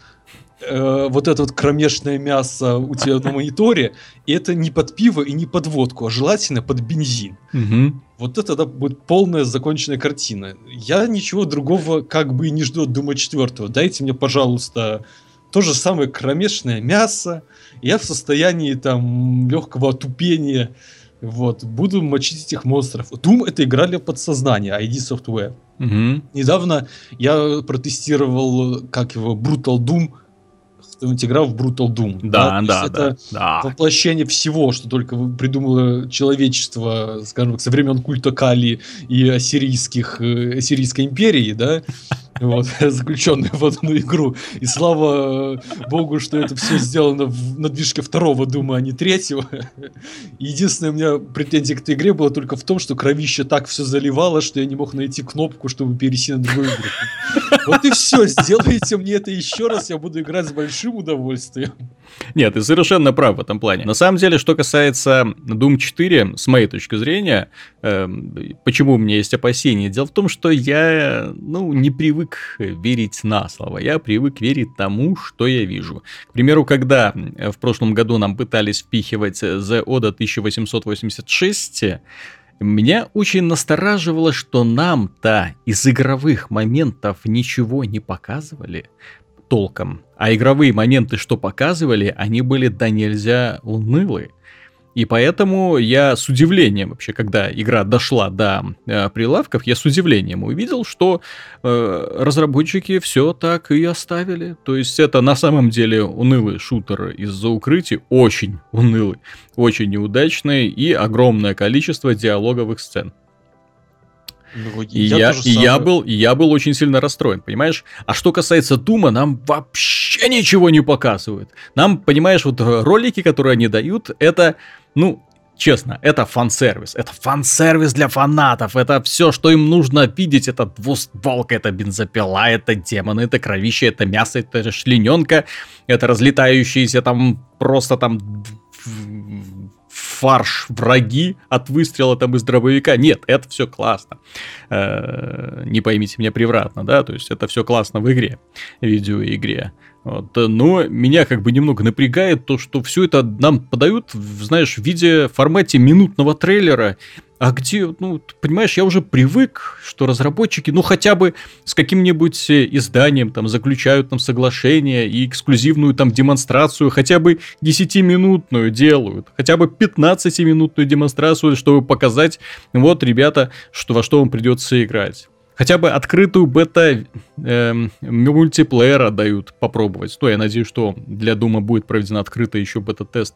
э, вот это вот кромешное мясо у тебя на мониторе, и это не под пиво и не под водку, а желательно под бензин. Угу. Вот это да, будет полная законченная картина. Я ничего другого как бы и не жду от Doom а 4. Дайте мне, пожалуйста, то же самое кромешное мясо. Я в состоянии там легкого отупения. Вот, буду мочить этих монстров. Doom это игра для подсознания, ID Software. Угу. Недавно я протестировал, как его, Brutal Doom, кто-нибудь играл в Brutal Doom. Да, да, да. Это да. воплощение всего, что только придумало человечество, скажем так, со времен культа Кали и ассирийских, э, ассирийской империи, да, вот, заключенные в одну игру. И слава богу, что это все сделано в, на движке второго Дума, а не третьего. Единственная у меня претензия к этой игре была только в том, что кровище так все заливало, что я не мог найти кнопку, чтобы перейти на другую игру. Вот и все, сделайте мне это еще раз, я буду играть с большим удовольствием. Нет, ты совершенно прав в этом плане. На самом деле, что касается Doom 4, с моей точки зрения, э, почему у меня есть опасения? Дело в том, что я, ну, не привык верить на слово. Я привык верить тому, что я вижу. К примеру, когда в прошлом году нам пытались впихивать The Oda 1886, меня очень настораживало, что нам-то из игровых моментов ничего не показывали толком. А игровые моменты, что показывали, они были да нельзя унылые. И поэтому я с удивлением вообще, когда игра дошла до э, прилавков, я с удивлением увидел, что э, разработчики все так и оставили. То есть это на самом деле унылый шутер из-за укрытий, очень унылый, очень неудачный и огромное количество диалоговых сцен. Ну, и я, я, и я, был, и я был очень сильно расстроен, понимаешь? А что касается Дума, нам вообще ничего не показывают. Нам, понимаешь, вот ролики, которые они дают, это, ну, честно, это фан-сервис. Это фан-сервис для фанатов. Это все, что им нужно видеть. Это двустволка, это бензопила, это демоны, это кровище, это мясо, это шлененка, это разлетающиеся там просто там фарш враги от выстрела там из дробовика. Нет, это все классно. Э, не поймите меня превратно, да, то есть это все классно в игре, видеоигре. Вот. Но меня как бы немного напрягает то, что все это нам подают, знаешь, в виде формате минутного трейлера, а где, ну, понимаешь, я уже привык, что разработчики, ну, хотя бы с каким-нибудь э, изданием там заключают там соглашение и эксклюзивную там демонстрацию, хотя бы 10-минутную делают, хотя бы 15-минутную демонстрацию, чтобы показать, вот, ребята, что во что вам придется играть хотя бы открытую бета э, мультиплеера дают попробовать. Ну, я надеюсь, что для Дума будет проведен открытый еще бета-тест.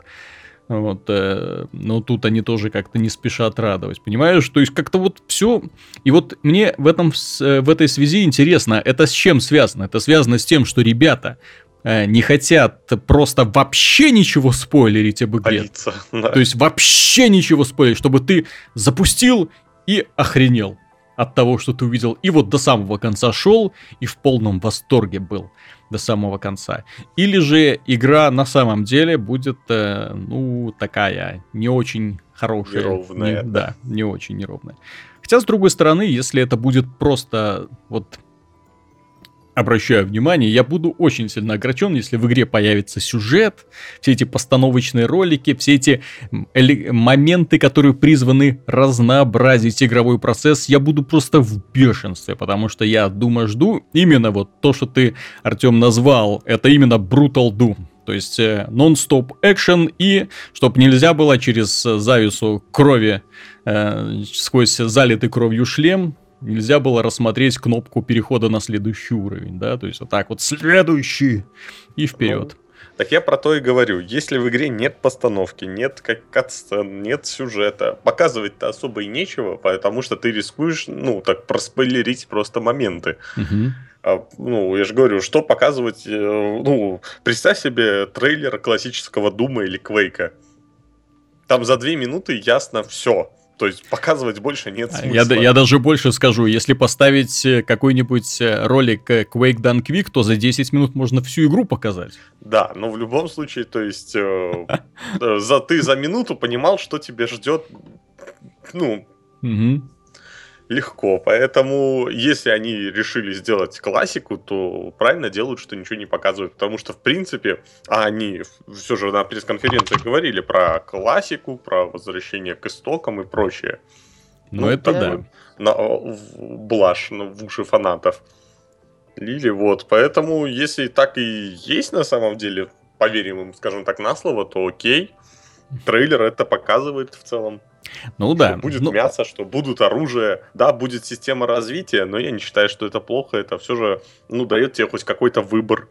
Вот, э, но тут они тоже как-то не спешат радовать, понимаешь? То есть как-то вот все. И вот мне в, этом, э, в этой связи интересно, это с чем связано? Это связано с тем, что ребята э, не хотят просто вообще ничего спойлерить об игре. Да. То есть вообще ничего спойлерить, чтобы ты запустил и охренел от того, что ты увидел, и вот до самого конца шел и в полном восторге был до самого конца. Или же игра на самом деле будет, э, ну, такая, не очень хорошая. Неровная. Не, да, не очень неровная. Хотя, с другой стороны, если это будет просто вот обращаю внимание, я буду очень сильно огорчен, если в игре появится сюжет, все эти постановочные ролики, все эти моменты, которые призваны разнообразить игровой процесс, я буду просто в бешенстве, потому что я думаю, жду именно вот то, что ты, Артем, назвал, это именно Brutal Doom. То есть э, нон-стоп экшен и чтобы нельзя было через завесу крови э, сквозь залитый кровью шлем нельзя было рассмотреть кнопку перехода на следующий уровень, да, то есть вот так вот следующий и вперед. Ну, так я про то и говорю. Если в игре нет постановки, нет как катсцен, нет сюжета, показывать-то особо и нечего, потому что ты рискуешь, ну, так проспойлерить просто моменты. Угу. А, ну, я же говорю, что показывать, э, ну, представь себе трейлер классического Дума или Квейка. Там за две минуты ясно все. То есть показывать больше нет а, смысла. Я, я даже больше скажу, если поставить э, какой-нибудь э, ролик э, Quake Done Quick, то за 10 минут можно всю игру показать. Да, но в любом случае, то есть э, за, ты за минуту понимал, что тебя ждет, ну, легко. Поэтому, если они решили сделать классику, то правильно делают, что ничего не показывают. Потому что, в принципе, а они все же на пресс-конференции говорили про классику, про возвращение к истокам и прочее. Ну, ну это да. На, блажь ну, в уши фанатов. Лили, вот. Поэтому, если так и есть на самом деле, поверим им, скажем так, на слово, то окей. Трейлер это показывает в целом. Ну да. Что будет ну... мясо, что будут оружие, да, будет система развития, но я не считаю, что это плохо, это все же, ну, дает тебе хоть какой-то выбор.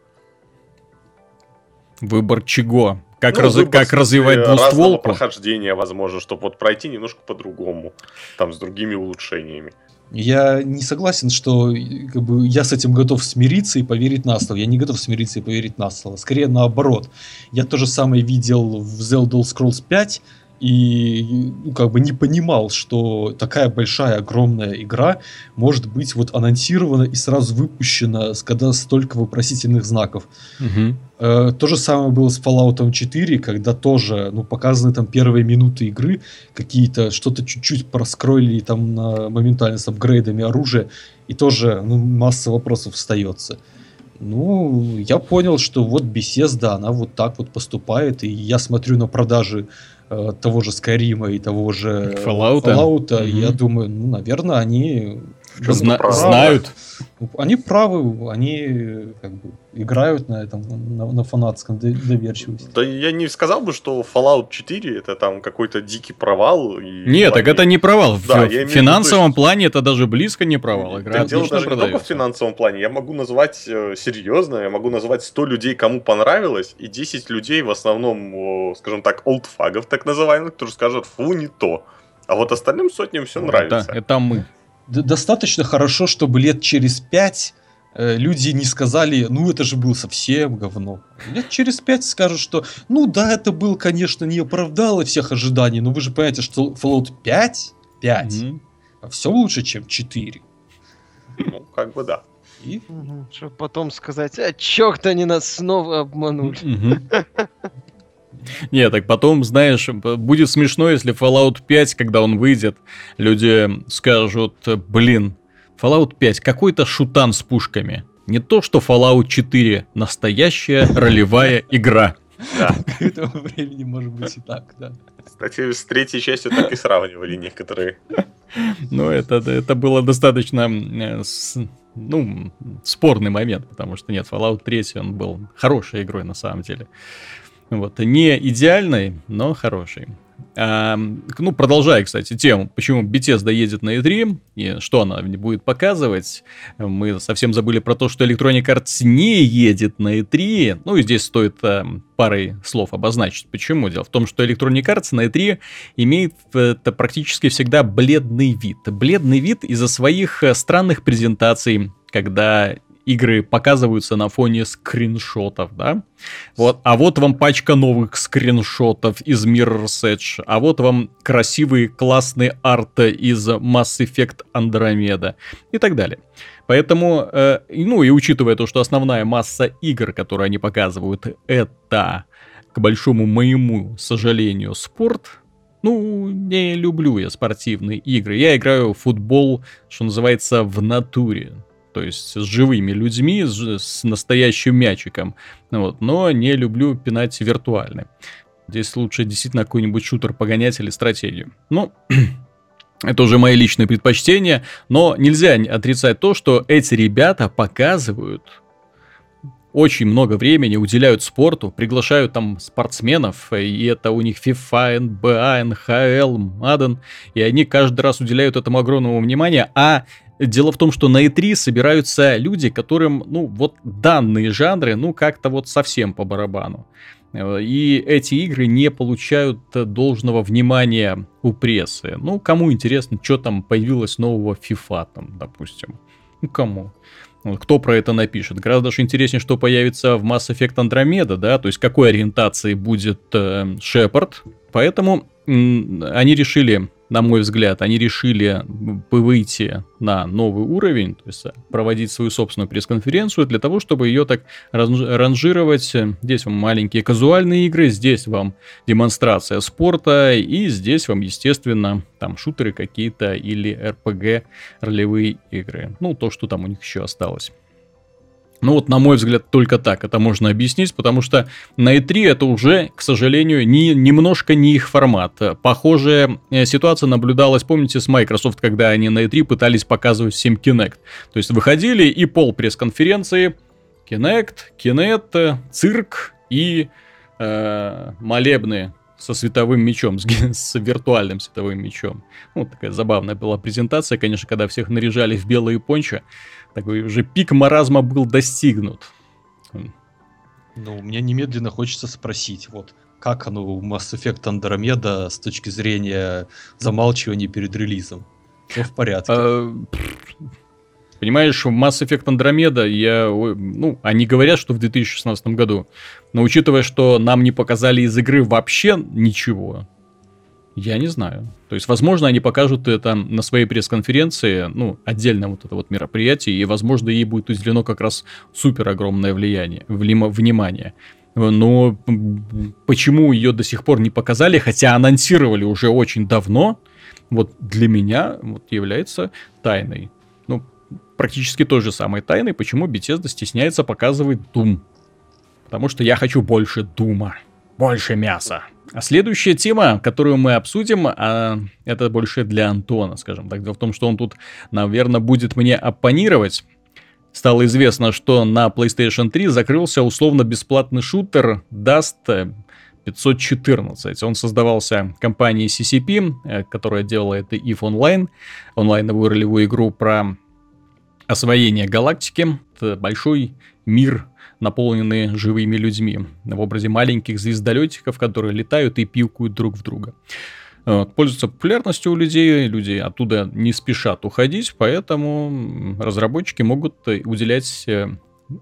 Выбор чего? Как, ну, раз, выбор, как развивать двустволку? прохождения, возможно, чтобы вот пройти немножко по-другому, там, с другими улучшениями. Я не согласен, что как бы, я с этим готов смириться и поверить на слово. Я не готов смириться и поверить на слово. Скорее наоборот. Я то же самое видел в Elder Scrolls 5, и ну, как бы не понимал, что такая большая, огромная игра может быть вот анонсирована и сразу выпущена, когда столько вопросительных знаков. Угу. Э, то же самое было с Fallout 4, когда тоже ну, показаны там первые минуты игры, какие-то что-то чуть-чуть проскроили там на, моментально с апгрейдами оружия, и тоже ну, масса вопросов остается. Ну, я понял, что вот Bethesda, она вот так вот поступает, и я смотрю на продажи Э, того же Скайрима и того же Fallout, Fallout mm-hmm. я думаю, ну, наверное, они Зна- знают. Они правы, они как бы играют на этом, на, на фанатском доверчивости. Да я не сказал бы, что Fallout 4 это там какой-то дикий провал. И Нет, так это не провал. Да, в финансовом виду, плане это даже близко не провал. Игра дело даже продается. не только в финансовом плане. Я могу назвать э, серьезно, я могу назвать 100 людей, кому понравилось, и 10 людей, в основном, скажем так, олдфагов так называемых, которые скажут, фу, не то. А вот остальным сотням все нравится. Это, это мы. Достаточно хорошо, чтобы лет через пять э, люди не сказали, ну это же был совсем говно. Лет через пять скажут, что ну да, это был, конечно, не оправдало всех ожиданий, но вы же понимаете, что Fallout 5, 5, mm-hmm. все лучше, чем 4. Ну, как бы да. И... Угу. Чтобы потом сказать, а черт, они нас снова обманули. Не, так потом, знаешь, будет смешно, если Fallout 5, когда он выйдет, люди скажут, блин, Fallout 5 какой-то шутан с пушками. Не то, что Fallout 4 настоящая ролевая игра. Да. К этому времени может быть и так, да. Кстати, с третьей частью так и сравнивали некоторые. Ну, это, это было достаточно ну, спорный момент, потому что нет, Fallout 3, он был хорошей игрой на самом деле. Вот, не идеальной, но хорошей. А, ну, продолжая, кстати, тему, почему Bethesda едет на E3 и что она будет показывать. Мы совсем забыли про то, что Electronic Arts не едет на E3. Ну, и здесь стоит а, парой слов обозначить. Почему? Дело в том, что Electronic Arts на E3 имеет это практически всегда бледный вид. Бледный вид из-за своих э, странных презентаций, когда игры показываются на фоне скриншотов, да? Вот, а вот вам пачка новых скриншотов из Mirror's Edge, а вот вам красивый классный арт из Mass Effect Andromeda и так далее. Поэтому, э, ну и учитывая то, что основная масса игр, которые они показывают, это, к большому моему сожалению, спорт, ну, не люблю я спортивные игры. Я играю в футбол, что называется, в натуре то есть с живыми людьми, с настоящим мячиком, вот, но не люблю пинать виртуальный. Здесь лучше действительно какой-нибудь шутер погонять или стратегию. Ну, это уже мои личные предпочтения, но нельзя отрицать то, что эти ребята показывают очень много времени уделяют спорту, приглашают там спортсменов, и это у них FIFA, NBA, NHL, Madden, и они каждый раз уделяют этому огромного внимания, а Дело в том, что на E3 собираются люди, которым, ну, вот данные жанры, ну, как-то вот совсем по барабану. И эти игры не получают должного внимания у прессы. Ну, кому интересно, что там появилось нового FIFA, там, допустим. Ну, кому? Кто про это напишет? Гораздо даже интереснее, что появится в Mass Effect Andromeda, да, то есть какой ориентации будет э, Шепард. Поэтому м- они решили на мой взгляд, они решили выйти на новый уровень, то есть проводить свою собственную пресс-конференцию для того, чтобы ее так ранжировать. Здесь вам маленькие казуальные игры, здесь вам демонстрация спорта, и здесь вам, естественно, там шутеры какие-то или RPG ролевые игры. Ну, то, что там у них еще осталось. Ну вот, на мой взгляд, только так это можно объяснить, потому что на E3 это уже, к сожалению, не, немножко не их формат. Похожая э, ситуация наблюдалась, помните, с Microsoft, когда они на E3 пытались показывать всем Kinect. То есть выходили и пол пресс-конференции, Kinect, Kinect, цирк и э, молебны со световым мечом, с, с виртуальным световым мечом. Вот такая забавная была презентация, конечно, когда всех наряжали в белые пончо. Такой уже пик маразма был достигнут. Ну, мне немедленно хочется спросить, вот, как оно у Mass Effect Andromeda с точки зрения замалчивания перед релизом? Все в порядке. А, понимаешь, в Mass Effect Andromeda я, ну, они говорят, что в 2016 году, но учитывая, что нам не показали из игры вообще ничего, я не знаю. То есть, возможно, они покажут это на своей пресс-конференции, ну, отдельно вот это вот мероприятие, и, возможно, ей будет уделено как раз супер огромное влияние, внимание. Но почему ее до сих пор не показали, хотя анонсировали уже очень давно, вот для меня вот является тайной. Ну, практически той же самой тайной, почему Bethesda стесняется показывать Doom. Потому что я хочу больше Дума, больше мяса. А следующая тема, которую мы обсудим, а это больше для Антона, скажем так. Дело в том, что он тут, наверное, будет мне оппонировать. Стало известно, что на PlayStation 3 закрылся условно-бесплатный шутер Dust 514. Он создавался компанией CCP, э, которая делала это EVE Online, онлайновую ролевую игру про освоение галактики. Это большой мир наполненные живыми людьми в образе маленьких звездолетиков, которые летают и пилкают друг в друга. пользуется популярностью у людей, люди оттуда не спешат уходить, поэтому разработчики могут уделять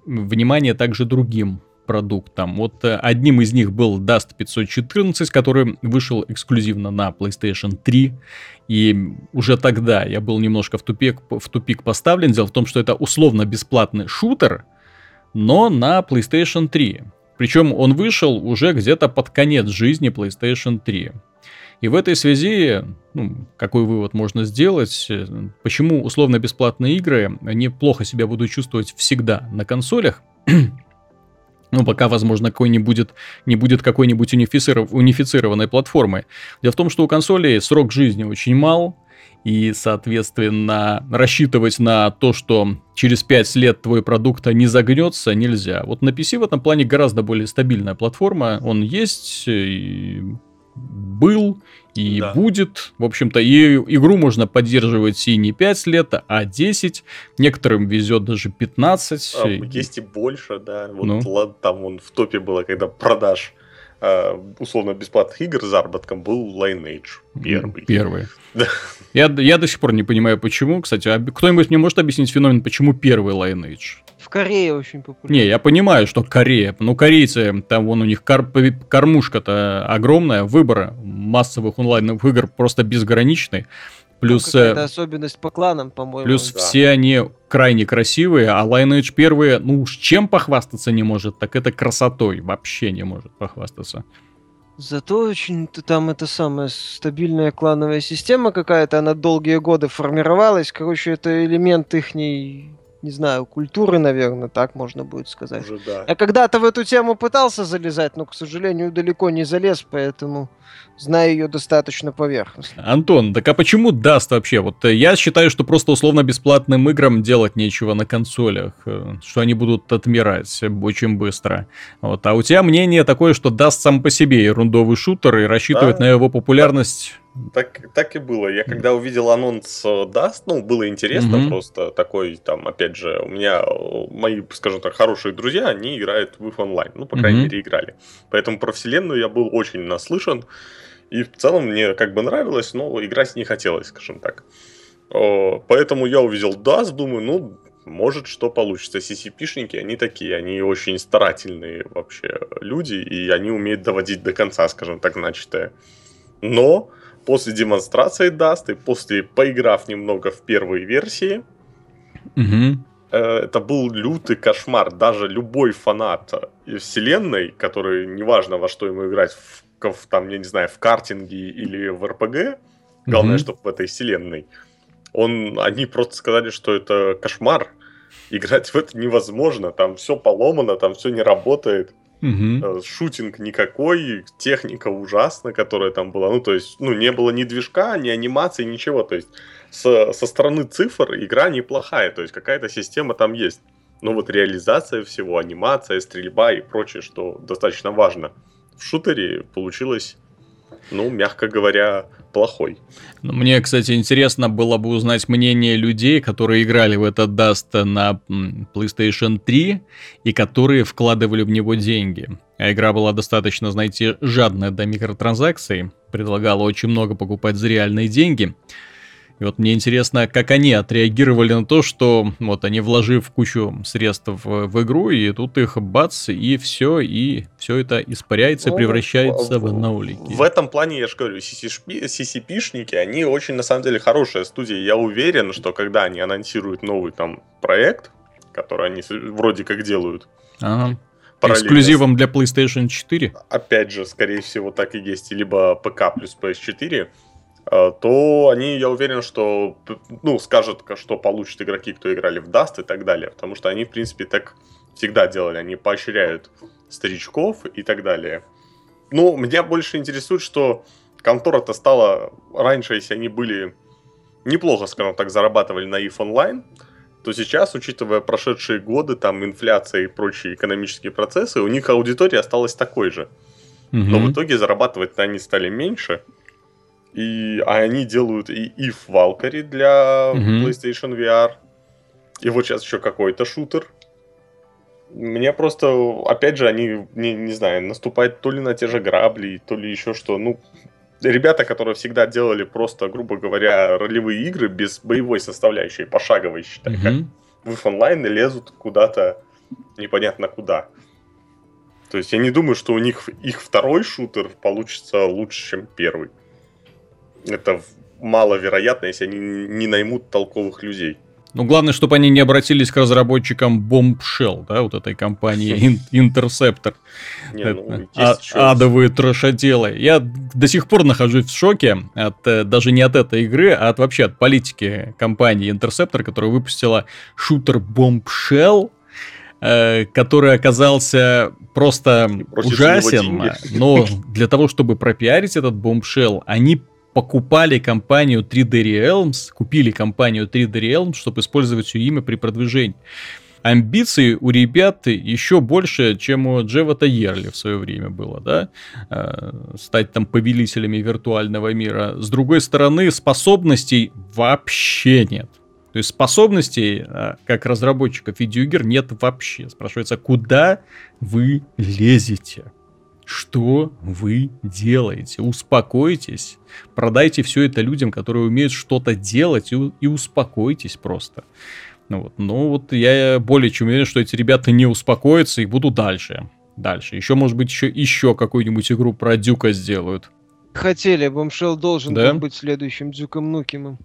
внимание также другим продуктам. Вот одним из них был Dust 514, который вышел эксклюзивно на PlayStation 3. И уже тогда я был немножко в тупик, в тупик поставлен. Дело в том, что это условно бесплатный шутер, но на PlayStation 3. Причем он вышел уже где-то под конец жизни PlayStation 3. И в этой связи, ну, какой вывод можно сделать, почему условно-бесплатные игры неплохо себя будут чувствовать всегда на консолях, ну, пока, возможно, какой не будет, не будет какой-нибудь унифициров, унифицированной платформы. Дело в том, что у консолей срок жизни очень мал, и, соответственно, рассчитывать на то, что через 5 лет твой продукт не загнется, нельзя. Вот на PC в этом плане гораздо более стабильная платформа. Он есть, и был и да. будет. В общем-то, и игру можно поддерживать и не 5 лет, а 10. Некоторым везет даже 15. А, есть и больше, да. Вот ну. там он в топе было, когда продаж Э, условно бесплатных игр с заработком был Lineage первый. Первый. Я, я до сих пор не понимаю, почему. Кстати, а кто-нибудь мне может объяснить феномен, почему первый Lineage? В Корее очень популярный. Не, я понимаю, что Корея. Ну, корейцы, там вон у них кор- кормушка-то огромная, выбор массовых онлайновых игр просто безграничный. Плюс... Это особенность по кланам, по-моему. Плюс да. все они крайне красивые, а Lineage первые, ну уж чем похвастаться не может, так это красотой вообще не может похвастаться. Зато очень там это самая стабильная клановая система какая-то, она долгие годы формировалась. Короче, это элемент их не знаю, культуры, наверное, так можно будет сказать. Уже да. Я когда-то в эту тему пытался залезать, но, к сожалению, далеко не залез, поэтому знаю ее достаточно поверхностно. Антон, так а почему даст вообще? Вот э, я считаю, что просто условно бесплатным играм делать нечего на консолях, э, что они будут отмирать очень быстро. Вот. А у тебя мнение такое, что даст сам по себе ерундовый шутер и рассчитывать да. на его популярность так, так и было. Я когда увидел анонс Dust, ну, было интересно mm-hmm. просто. Такой, там, опять же, у меня мои, скажем так, хорошие друзья, они играют в их онлайн. Ну, по крайней mm-hmm. мере, играли. Поэтому про вселенную я был очень наслышан. И в целом мне как бы нравилось, но играть не хотелось, скажем так. Поэтому я увидел Dust, думаю, ну, может, что получится. CCP-шники, они такие, они очень старательные вообще люди, и они умеют доводить до конца, скажем так, начатое. Но после демонстрации Dust и после поиграв немного в первой версии, угу. это был лютый кошмар. Даже любой фанат вселенной, который неважно во что ему играть, в, в там, я не знаю, в картинге или в РПГ, главное, угу. чтобы в этой вселенной, он, они просто сказали, что это кошмар. Играть в это невозможно, там все поломано, там все не работает. Угу. Шутинг никакой, техника ужасная, которая там была. Ну, то есть, ну, не было ни движка, ни анимации, ничего. То есть, со, со стороны цифр игра неплохая. То есть, какая-то система там есть. Но вот реализация всего, анимация, стрельба и прочее, что достаточно важно. В шутере получилось, ну, мягко говоря, плохой. Мне, кстати, интересно было бы узнать мнение людей, которые играли в этот Dust на PlayStation 3 и которые вкладывали в него деньги. А игра была достаточно, знаете, жадная до микротранзакций, предлагала очень много покупать за реальные деньги. И вот мне интересно, как они отреагировали на то, что вот они вложив кучу средств в, в игру, и тут их бац, и все, и все это испаряется, ну, превращается в, в наулики. В этом плане, я же говорю, CCP-шники, они очень, на самом деле, хорошая студия. Я уверен, что когда они анонсируют новый там проект, который они вроде как делают, ага. Эксклюзивом для PlayStation 4? Опять же, скорее всего, так и есть. Либо ПК плюс PS4 Э, то они, я уверен, что, ну, скажут, что получат игроки, кто играли в Dust и так далее. Потому что они, в принципе, так всегда делали. Они поощряют старичков и так далее. Ну, меня больше интересует, что контора-то стала... Раньше, если они были неплохо, скажем так, зарабатывали на EVE Online, то сейчас, учитывая прошедшие годы, там, инфляция и прочие экономические процессы, у них аудитория осталась такой же. Угу. Но в итоге зарабатывать они стали меньше – и, а они делают и If Valkyrie для mm-hmm. PlayStation VR. И вот сейчас еще какой-то шутер. Мне просто, опять же, они, не, не знаю, наступают то ли на те же грабли, то ли еще что. Ну, ребята, которые всегда делали просто, грубо говоря, ролевые игры без боевой составляющей, пошаговой, считай, угу. как в онлайн лезут куда-то непонятно куда. То есть я не думаю, что у них их второй шутер получится лучше, чем первый. Это маловероятно, если они не наймут толковых людей. Ну, главное, чтобы они не обратились к разработчикам Bombshell, да, вот этой компании Interceptor. Не, ну, а, адовые трошоделы. Я до сих пор нахожусь в шоке, от, э, даже не от этой игры, а от вообще от политики компании Interceptor, которая выпустила шутер Bombshell, э, который оказался просто ужасен, но для того, чтобы пропиарить этот Bombshell, они покупали компанию 3D Realms, купили компанию 3D Realms, чтобы использовать ее имя при продвижении. Амбиции у ребят еще больше, чем у Джевата Ерли в свое время было, да, э, стать там повелителями виртуального мира. С другой стороны, способностей вообще нет. То есть способностей, э, как разработчиков видеоигр, нет вообще. Спрашивается, куда вы лезете? Что вы делаете? Успокойтесь. Продайте все это людям, которые умеют что-то делать, и, и успокойтесь просто. Ну вот, ну вот я более чем уверен, что эти ребята не успокоятся и будут дальше. Дальше. Еще, может быть, еще, еще какую-нибудь игру про Дюка сделают. Хотели, Бомшел должен да? был быть следующим Дюком Нукимом.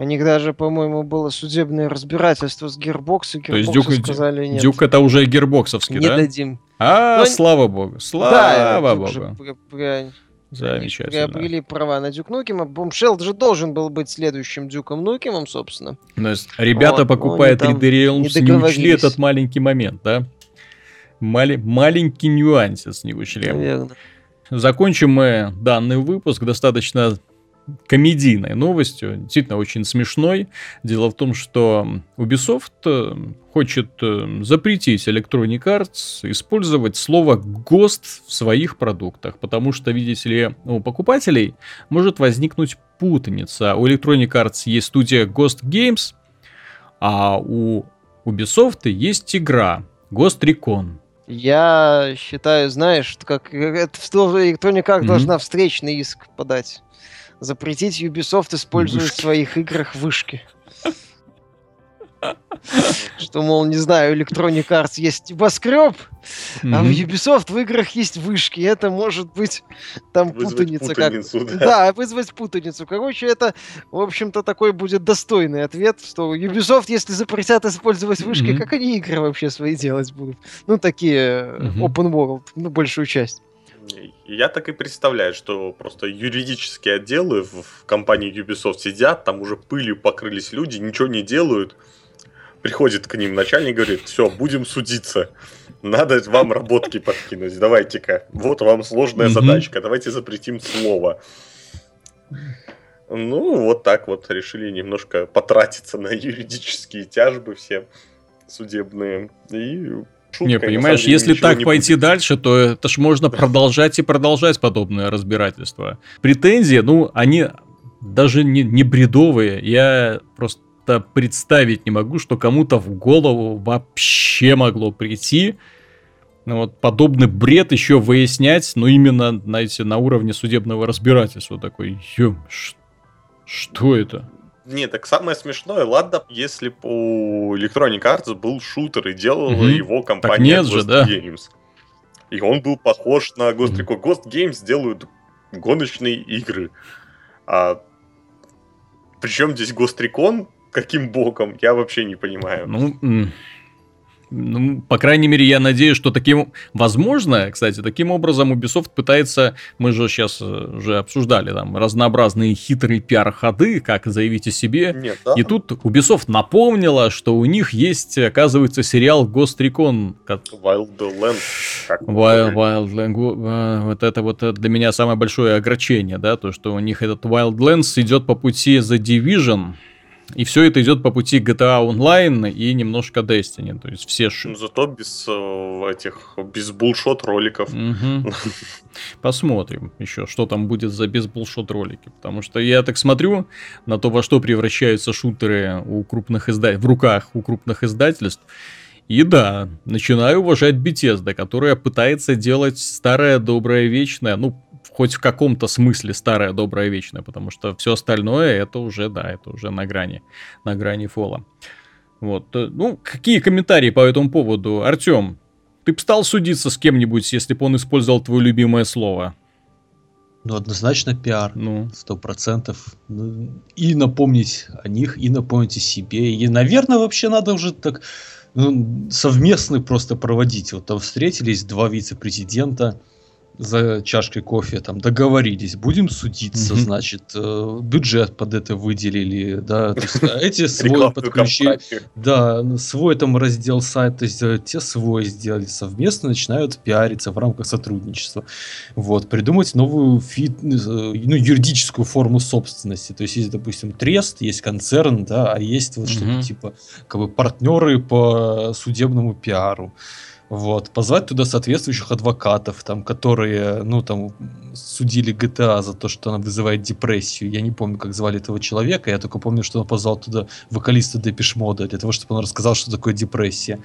У них даже, по-моему, было судебное разбирательство с Gearbox, и То есть Дюк, сказали нет. Дюк это уже гербоксовский, не да? Не дадим. А, Но... слава богу, слава да, богу. Же, Замечательно. Приобрели права на Дюк Нукима. Бомшелл же должен был быть следующим Дюком Нукимом, собственно. То есть ребята, вот, покупая 3D Realms, не, не учли этот маленький момент, да? Мали- маленький нюансец не учли. Наверное. Закончим мы данный выпуск достаточно комедийной новостью, действительно очень смешной. Дело в том, что Ubisoft э, хочет э, запретить Electronic Arts использовать слово «гост» в своих продуктах, потому что, видите ли, у покупателей может возникнуть путаница. У Electronic Arts есть студия Ghost Games, а у Ubisoft есть игра Ghost Recon. Я считаю, знаешь, как это Electronic Arts mm-hmm. должна встречный иск подать запретить Ubisoft использовать вышки. в своих играх вышки. Что, мол, не знаю, Electronic Arts есть небоскреб, mm-hmm. а в Ubisoft в играх есть вышки. Это может быть там вызвать путаница. Как... Да. да, вызвать путаницу. Короче, это, в общем-то, такой будет достойный ответ, что Ubisoft, если запретят использовать вышки, mm-hmm. как они игры вообще свои делать будут? Ну, такие mm-hmm. open world, ну, большую часть. Я так и представляю, что просто юридические отделы в компании Ubisoft сидят, там уже пылью покрылись люди, ничего не делают. Приходит к ним начальник и говорит, все, будем судиться. Надо вам работки подкинуть, давайте-ка. Вот вам сложная mm-hmm. задачка, давайте запретим слово. Ну, вот так вот решили немножко потратиться на юридические тяжбы все судебные. И Шуткой, не, понимаешь, деле, если так пойти будет. дальше, то это ж можно продолжать и продолжать подобное разбирательство. Претензии, ну, они даже не, не бредовые. Я просто представить не могу, что кому-то в голову вообще могло прийти ну, вот подобный бред еще выяснять, но именно, знаете, на уровне судебного разбирательства такой, что это? Не, так самое смешное, ладно, если бы у Electronic Arts был шутер и делала угу. его компания так нет Ghost же, да? Games. И он был похож на Ghost Recon. Ghost Games делают гоночные игры. А причем здесь Ghost Recon? Каким боком? Я вообще не понимаю. Ну, ну, по крайней мере, я надеюсь, что таким... Возможно, кстати, таким образом Ubisoft пытается... Мы же сейчас э, уже обсуждали там разнообразные хитрые пиар-ходы, как заявить о себе. Нет, да? И тут Ubisoft напомнила, что у них есть, оказывается, сериал Ghost Recon. Wildlands. Wild, Wildlands. Вот это вот для меня самое большое огорчение, да, то, что у них этот Wildlands идет по пути The Division, и все это идет по пути GTA Online и немножко Destiny. То есть все... Ну, зато без э, этих, без булшот роликов. Угу. Посмотрим еще, что там будет за без булшот ролики. Потому что я так смотрю на то, во что превращаются шутеры у крупных издателей, в руках у крупных издательств. И да, начинаю уважать Bethesda, которая пытается делать старое, доброе, вечное, ну, хоть в каком-то смысле старое, доброе, вечное, потому что все остальное это уже, да, это уже на грани, на грани фола. Вот, э, ну, какие комментарии по этому поводу? Артем, ты бы стал судиться с кем-нибудь, если бы он использовал твое любимое слово? Ну, однозначно пиар. Ну. Сто процентов. Ну, и напомнить о них, и напомнить о себе. И, наверное, вообще надо уже так ну, совместный просто проводить. Вот там встретились два вице-президента, за чашкой кофе там договорились, будем судиться, mm-hmm. значит, э, бюджет под это выделили, да, то есть, а эти свой подключили, да, свой там раздел сайта сделали, те свой сделали, совместно начинают пиариться в рамках сотрудничества, вот, придумать новую feat, э, ну, юридическую форму собственности, то есть, есть, допустим, трест, есть концерн, да, а есть вот mm-hmm. что-то типа, как бы партнеры по судебному пиару, вот, позвать туда соответствующих адвокатов, там, которые, ну, там, судили GTA за то, что она вызывает депрессию. Я не помню, как звали этого человека, я только помню, что он позвал туда вокалиста Депешмода для того, чтобы он рассказал, что такое депрессия.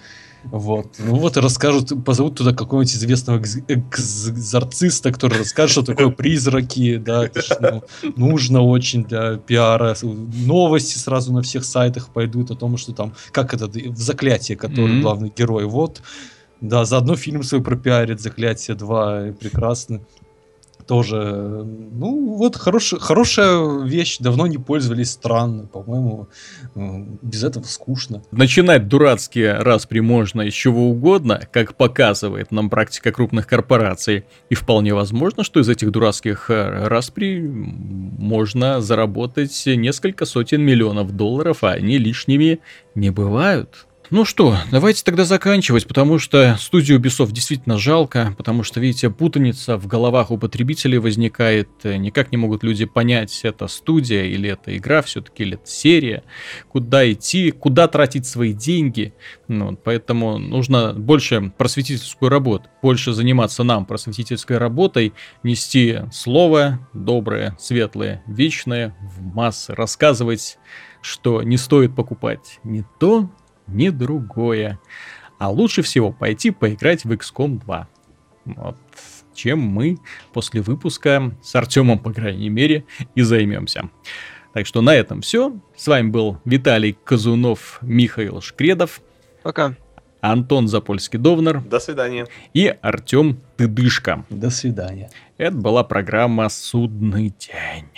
Вот. Ну вот и расскажут, позовут туда какого-нибудь известного экзорциста, который расскажет, что такое призраки, да, ну, нужно очень для пиара. Новости сразу на всех сайтах пойдут о том, что там, как это, в заклятие, который mm-hmm. главный герой. Вот да, заодно фильм свой пропиарит, «Заклятие 2», прекрасно. Тоже, ну, вот хорош, хорошая вещь, давно не пользовались, странно, по-моему, без этого скучно. Начинать дурацкие распри можно из чего угодно, как показывает нам практика крупных корпораций, и вполне возможно, что из этих дурацких э, распри можно заработать несколько сотен миллионов долларов, а они лишними не бывают. Ну что, давайте тогда заканчивать, потому что студию Ubisoft действительно жалко, потому что, видите, путаница в головах у потребителей возникает, никак не могут люди понять, это студия или это игра, все-таки или это серия, куда идти, куда тратить свои деньги, ну, поэтому нужно больше просветительскую работу, больше заниматься нам просветительской работой, нести слово доброе, светлое, вечное в массы, рассказывать, что не стоит покупать. Не то, ни другое. А лучше всего пойти поиграть в XCOM 2. Вот чем мы после выпуска с Артемом, по крайней мере, и займемся. Так что на этом все. С вами был Виталий Казунов, Михаил Шкредов. Пока. Антон Запольский-Довнер. До свидания. И Артем Тыдышко. До свидания. Это была программа «Судный день».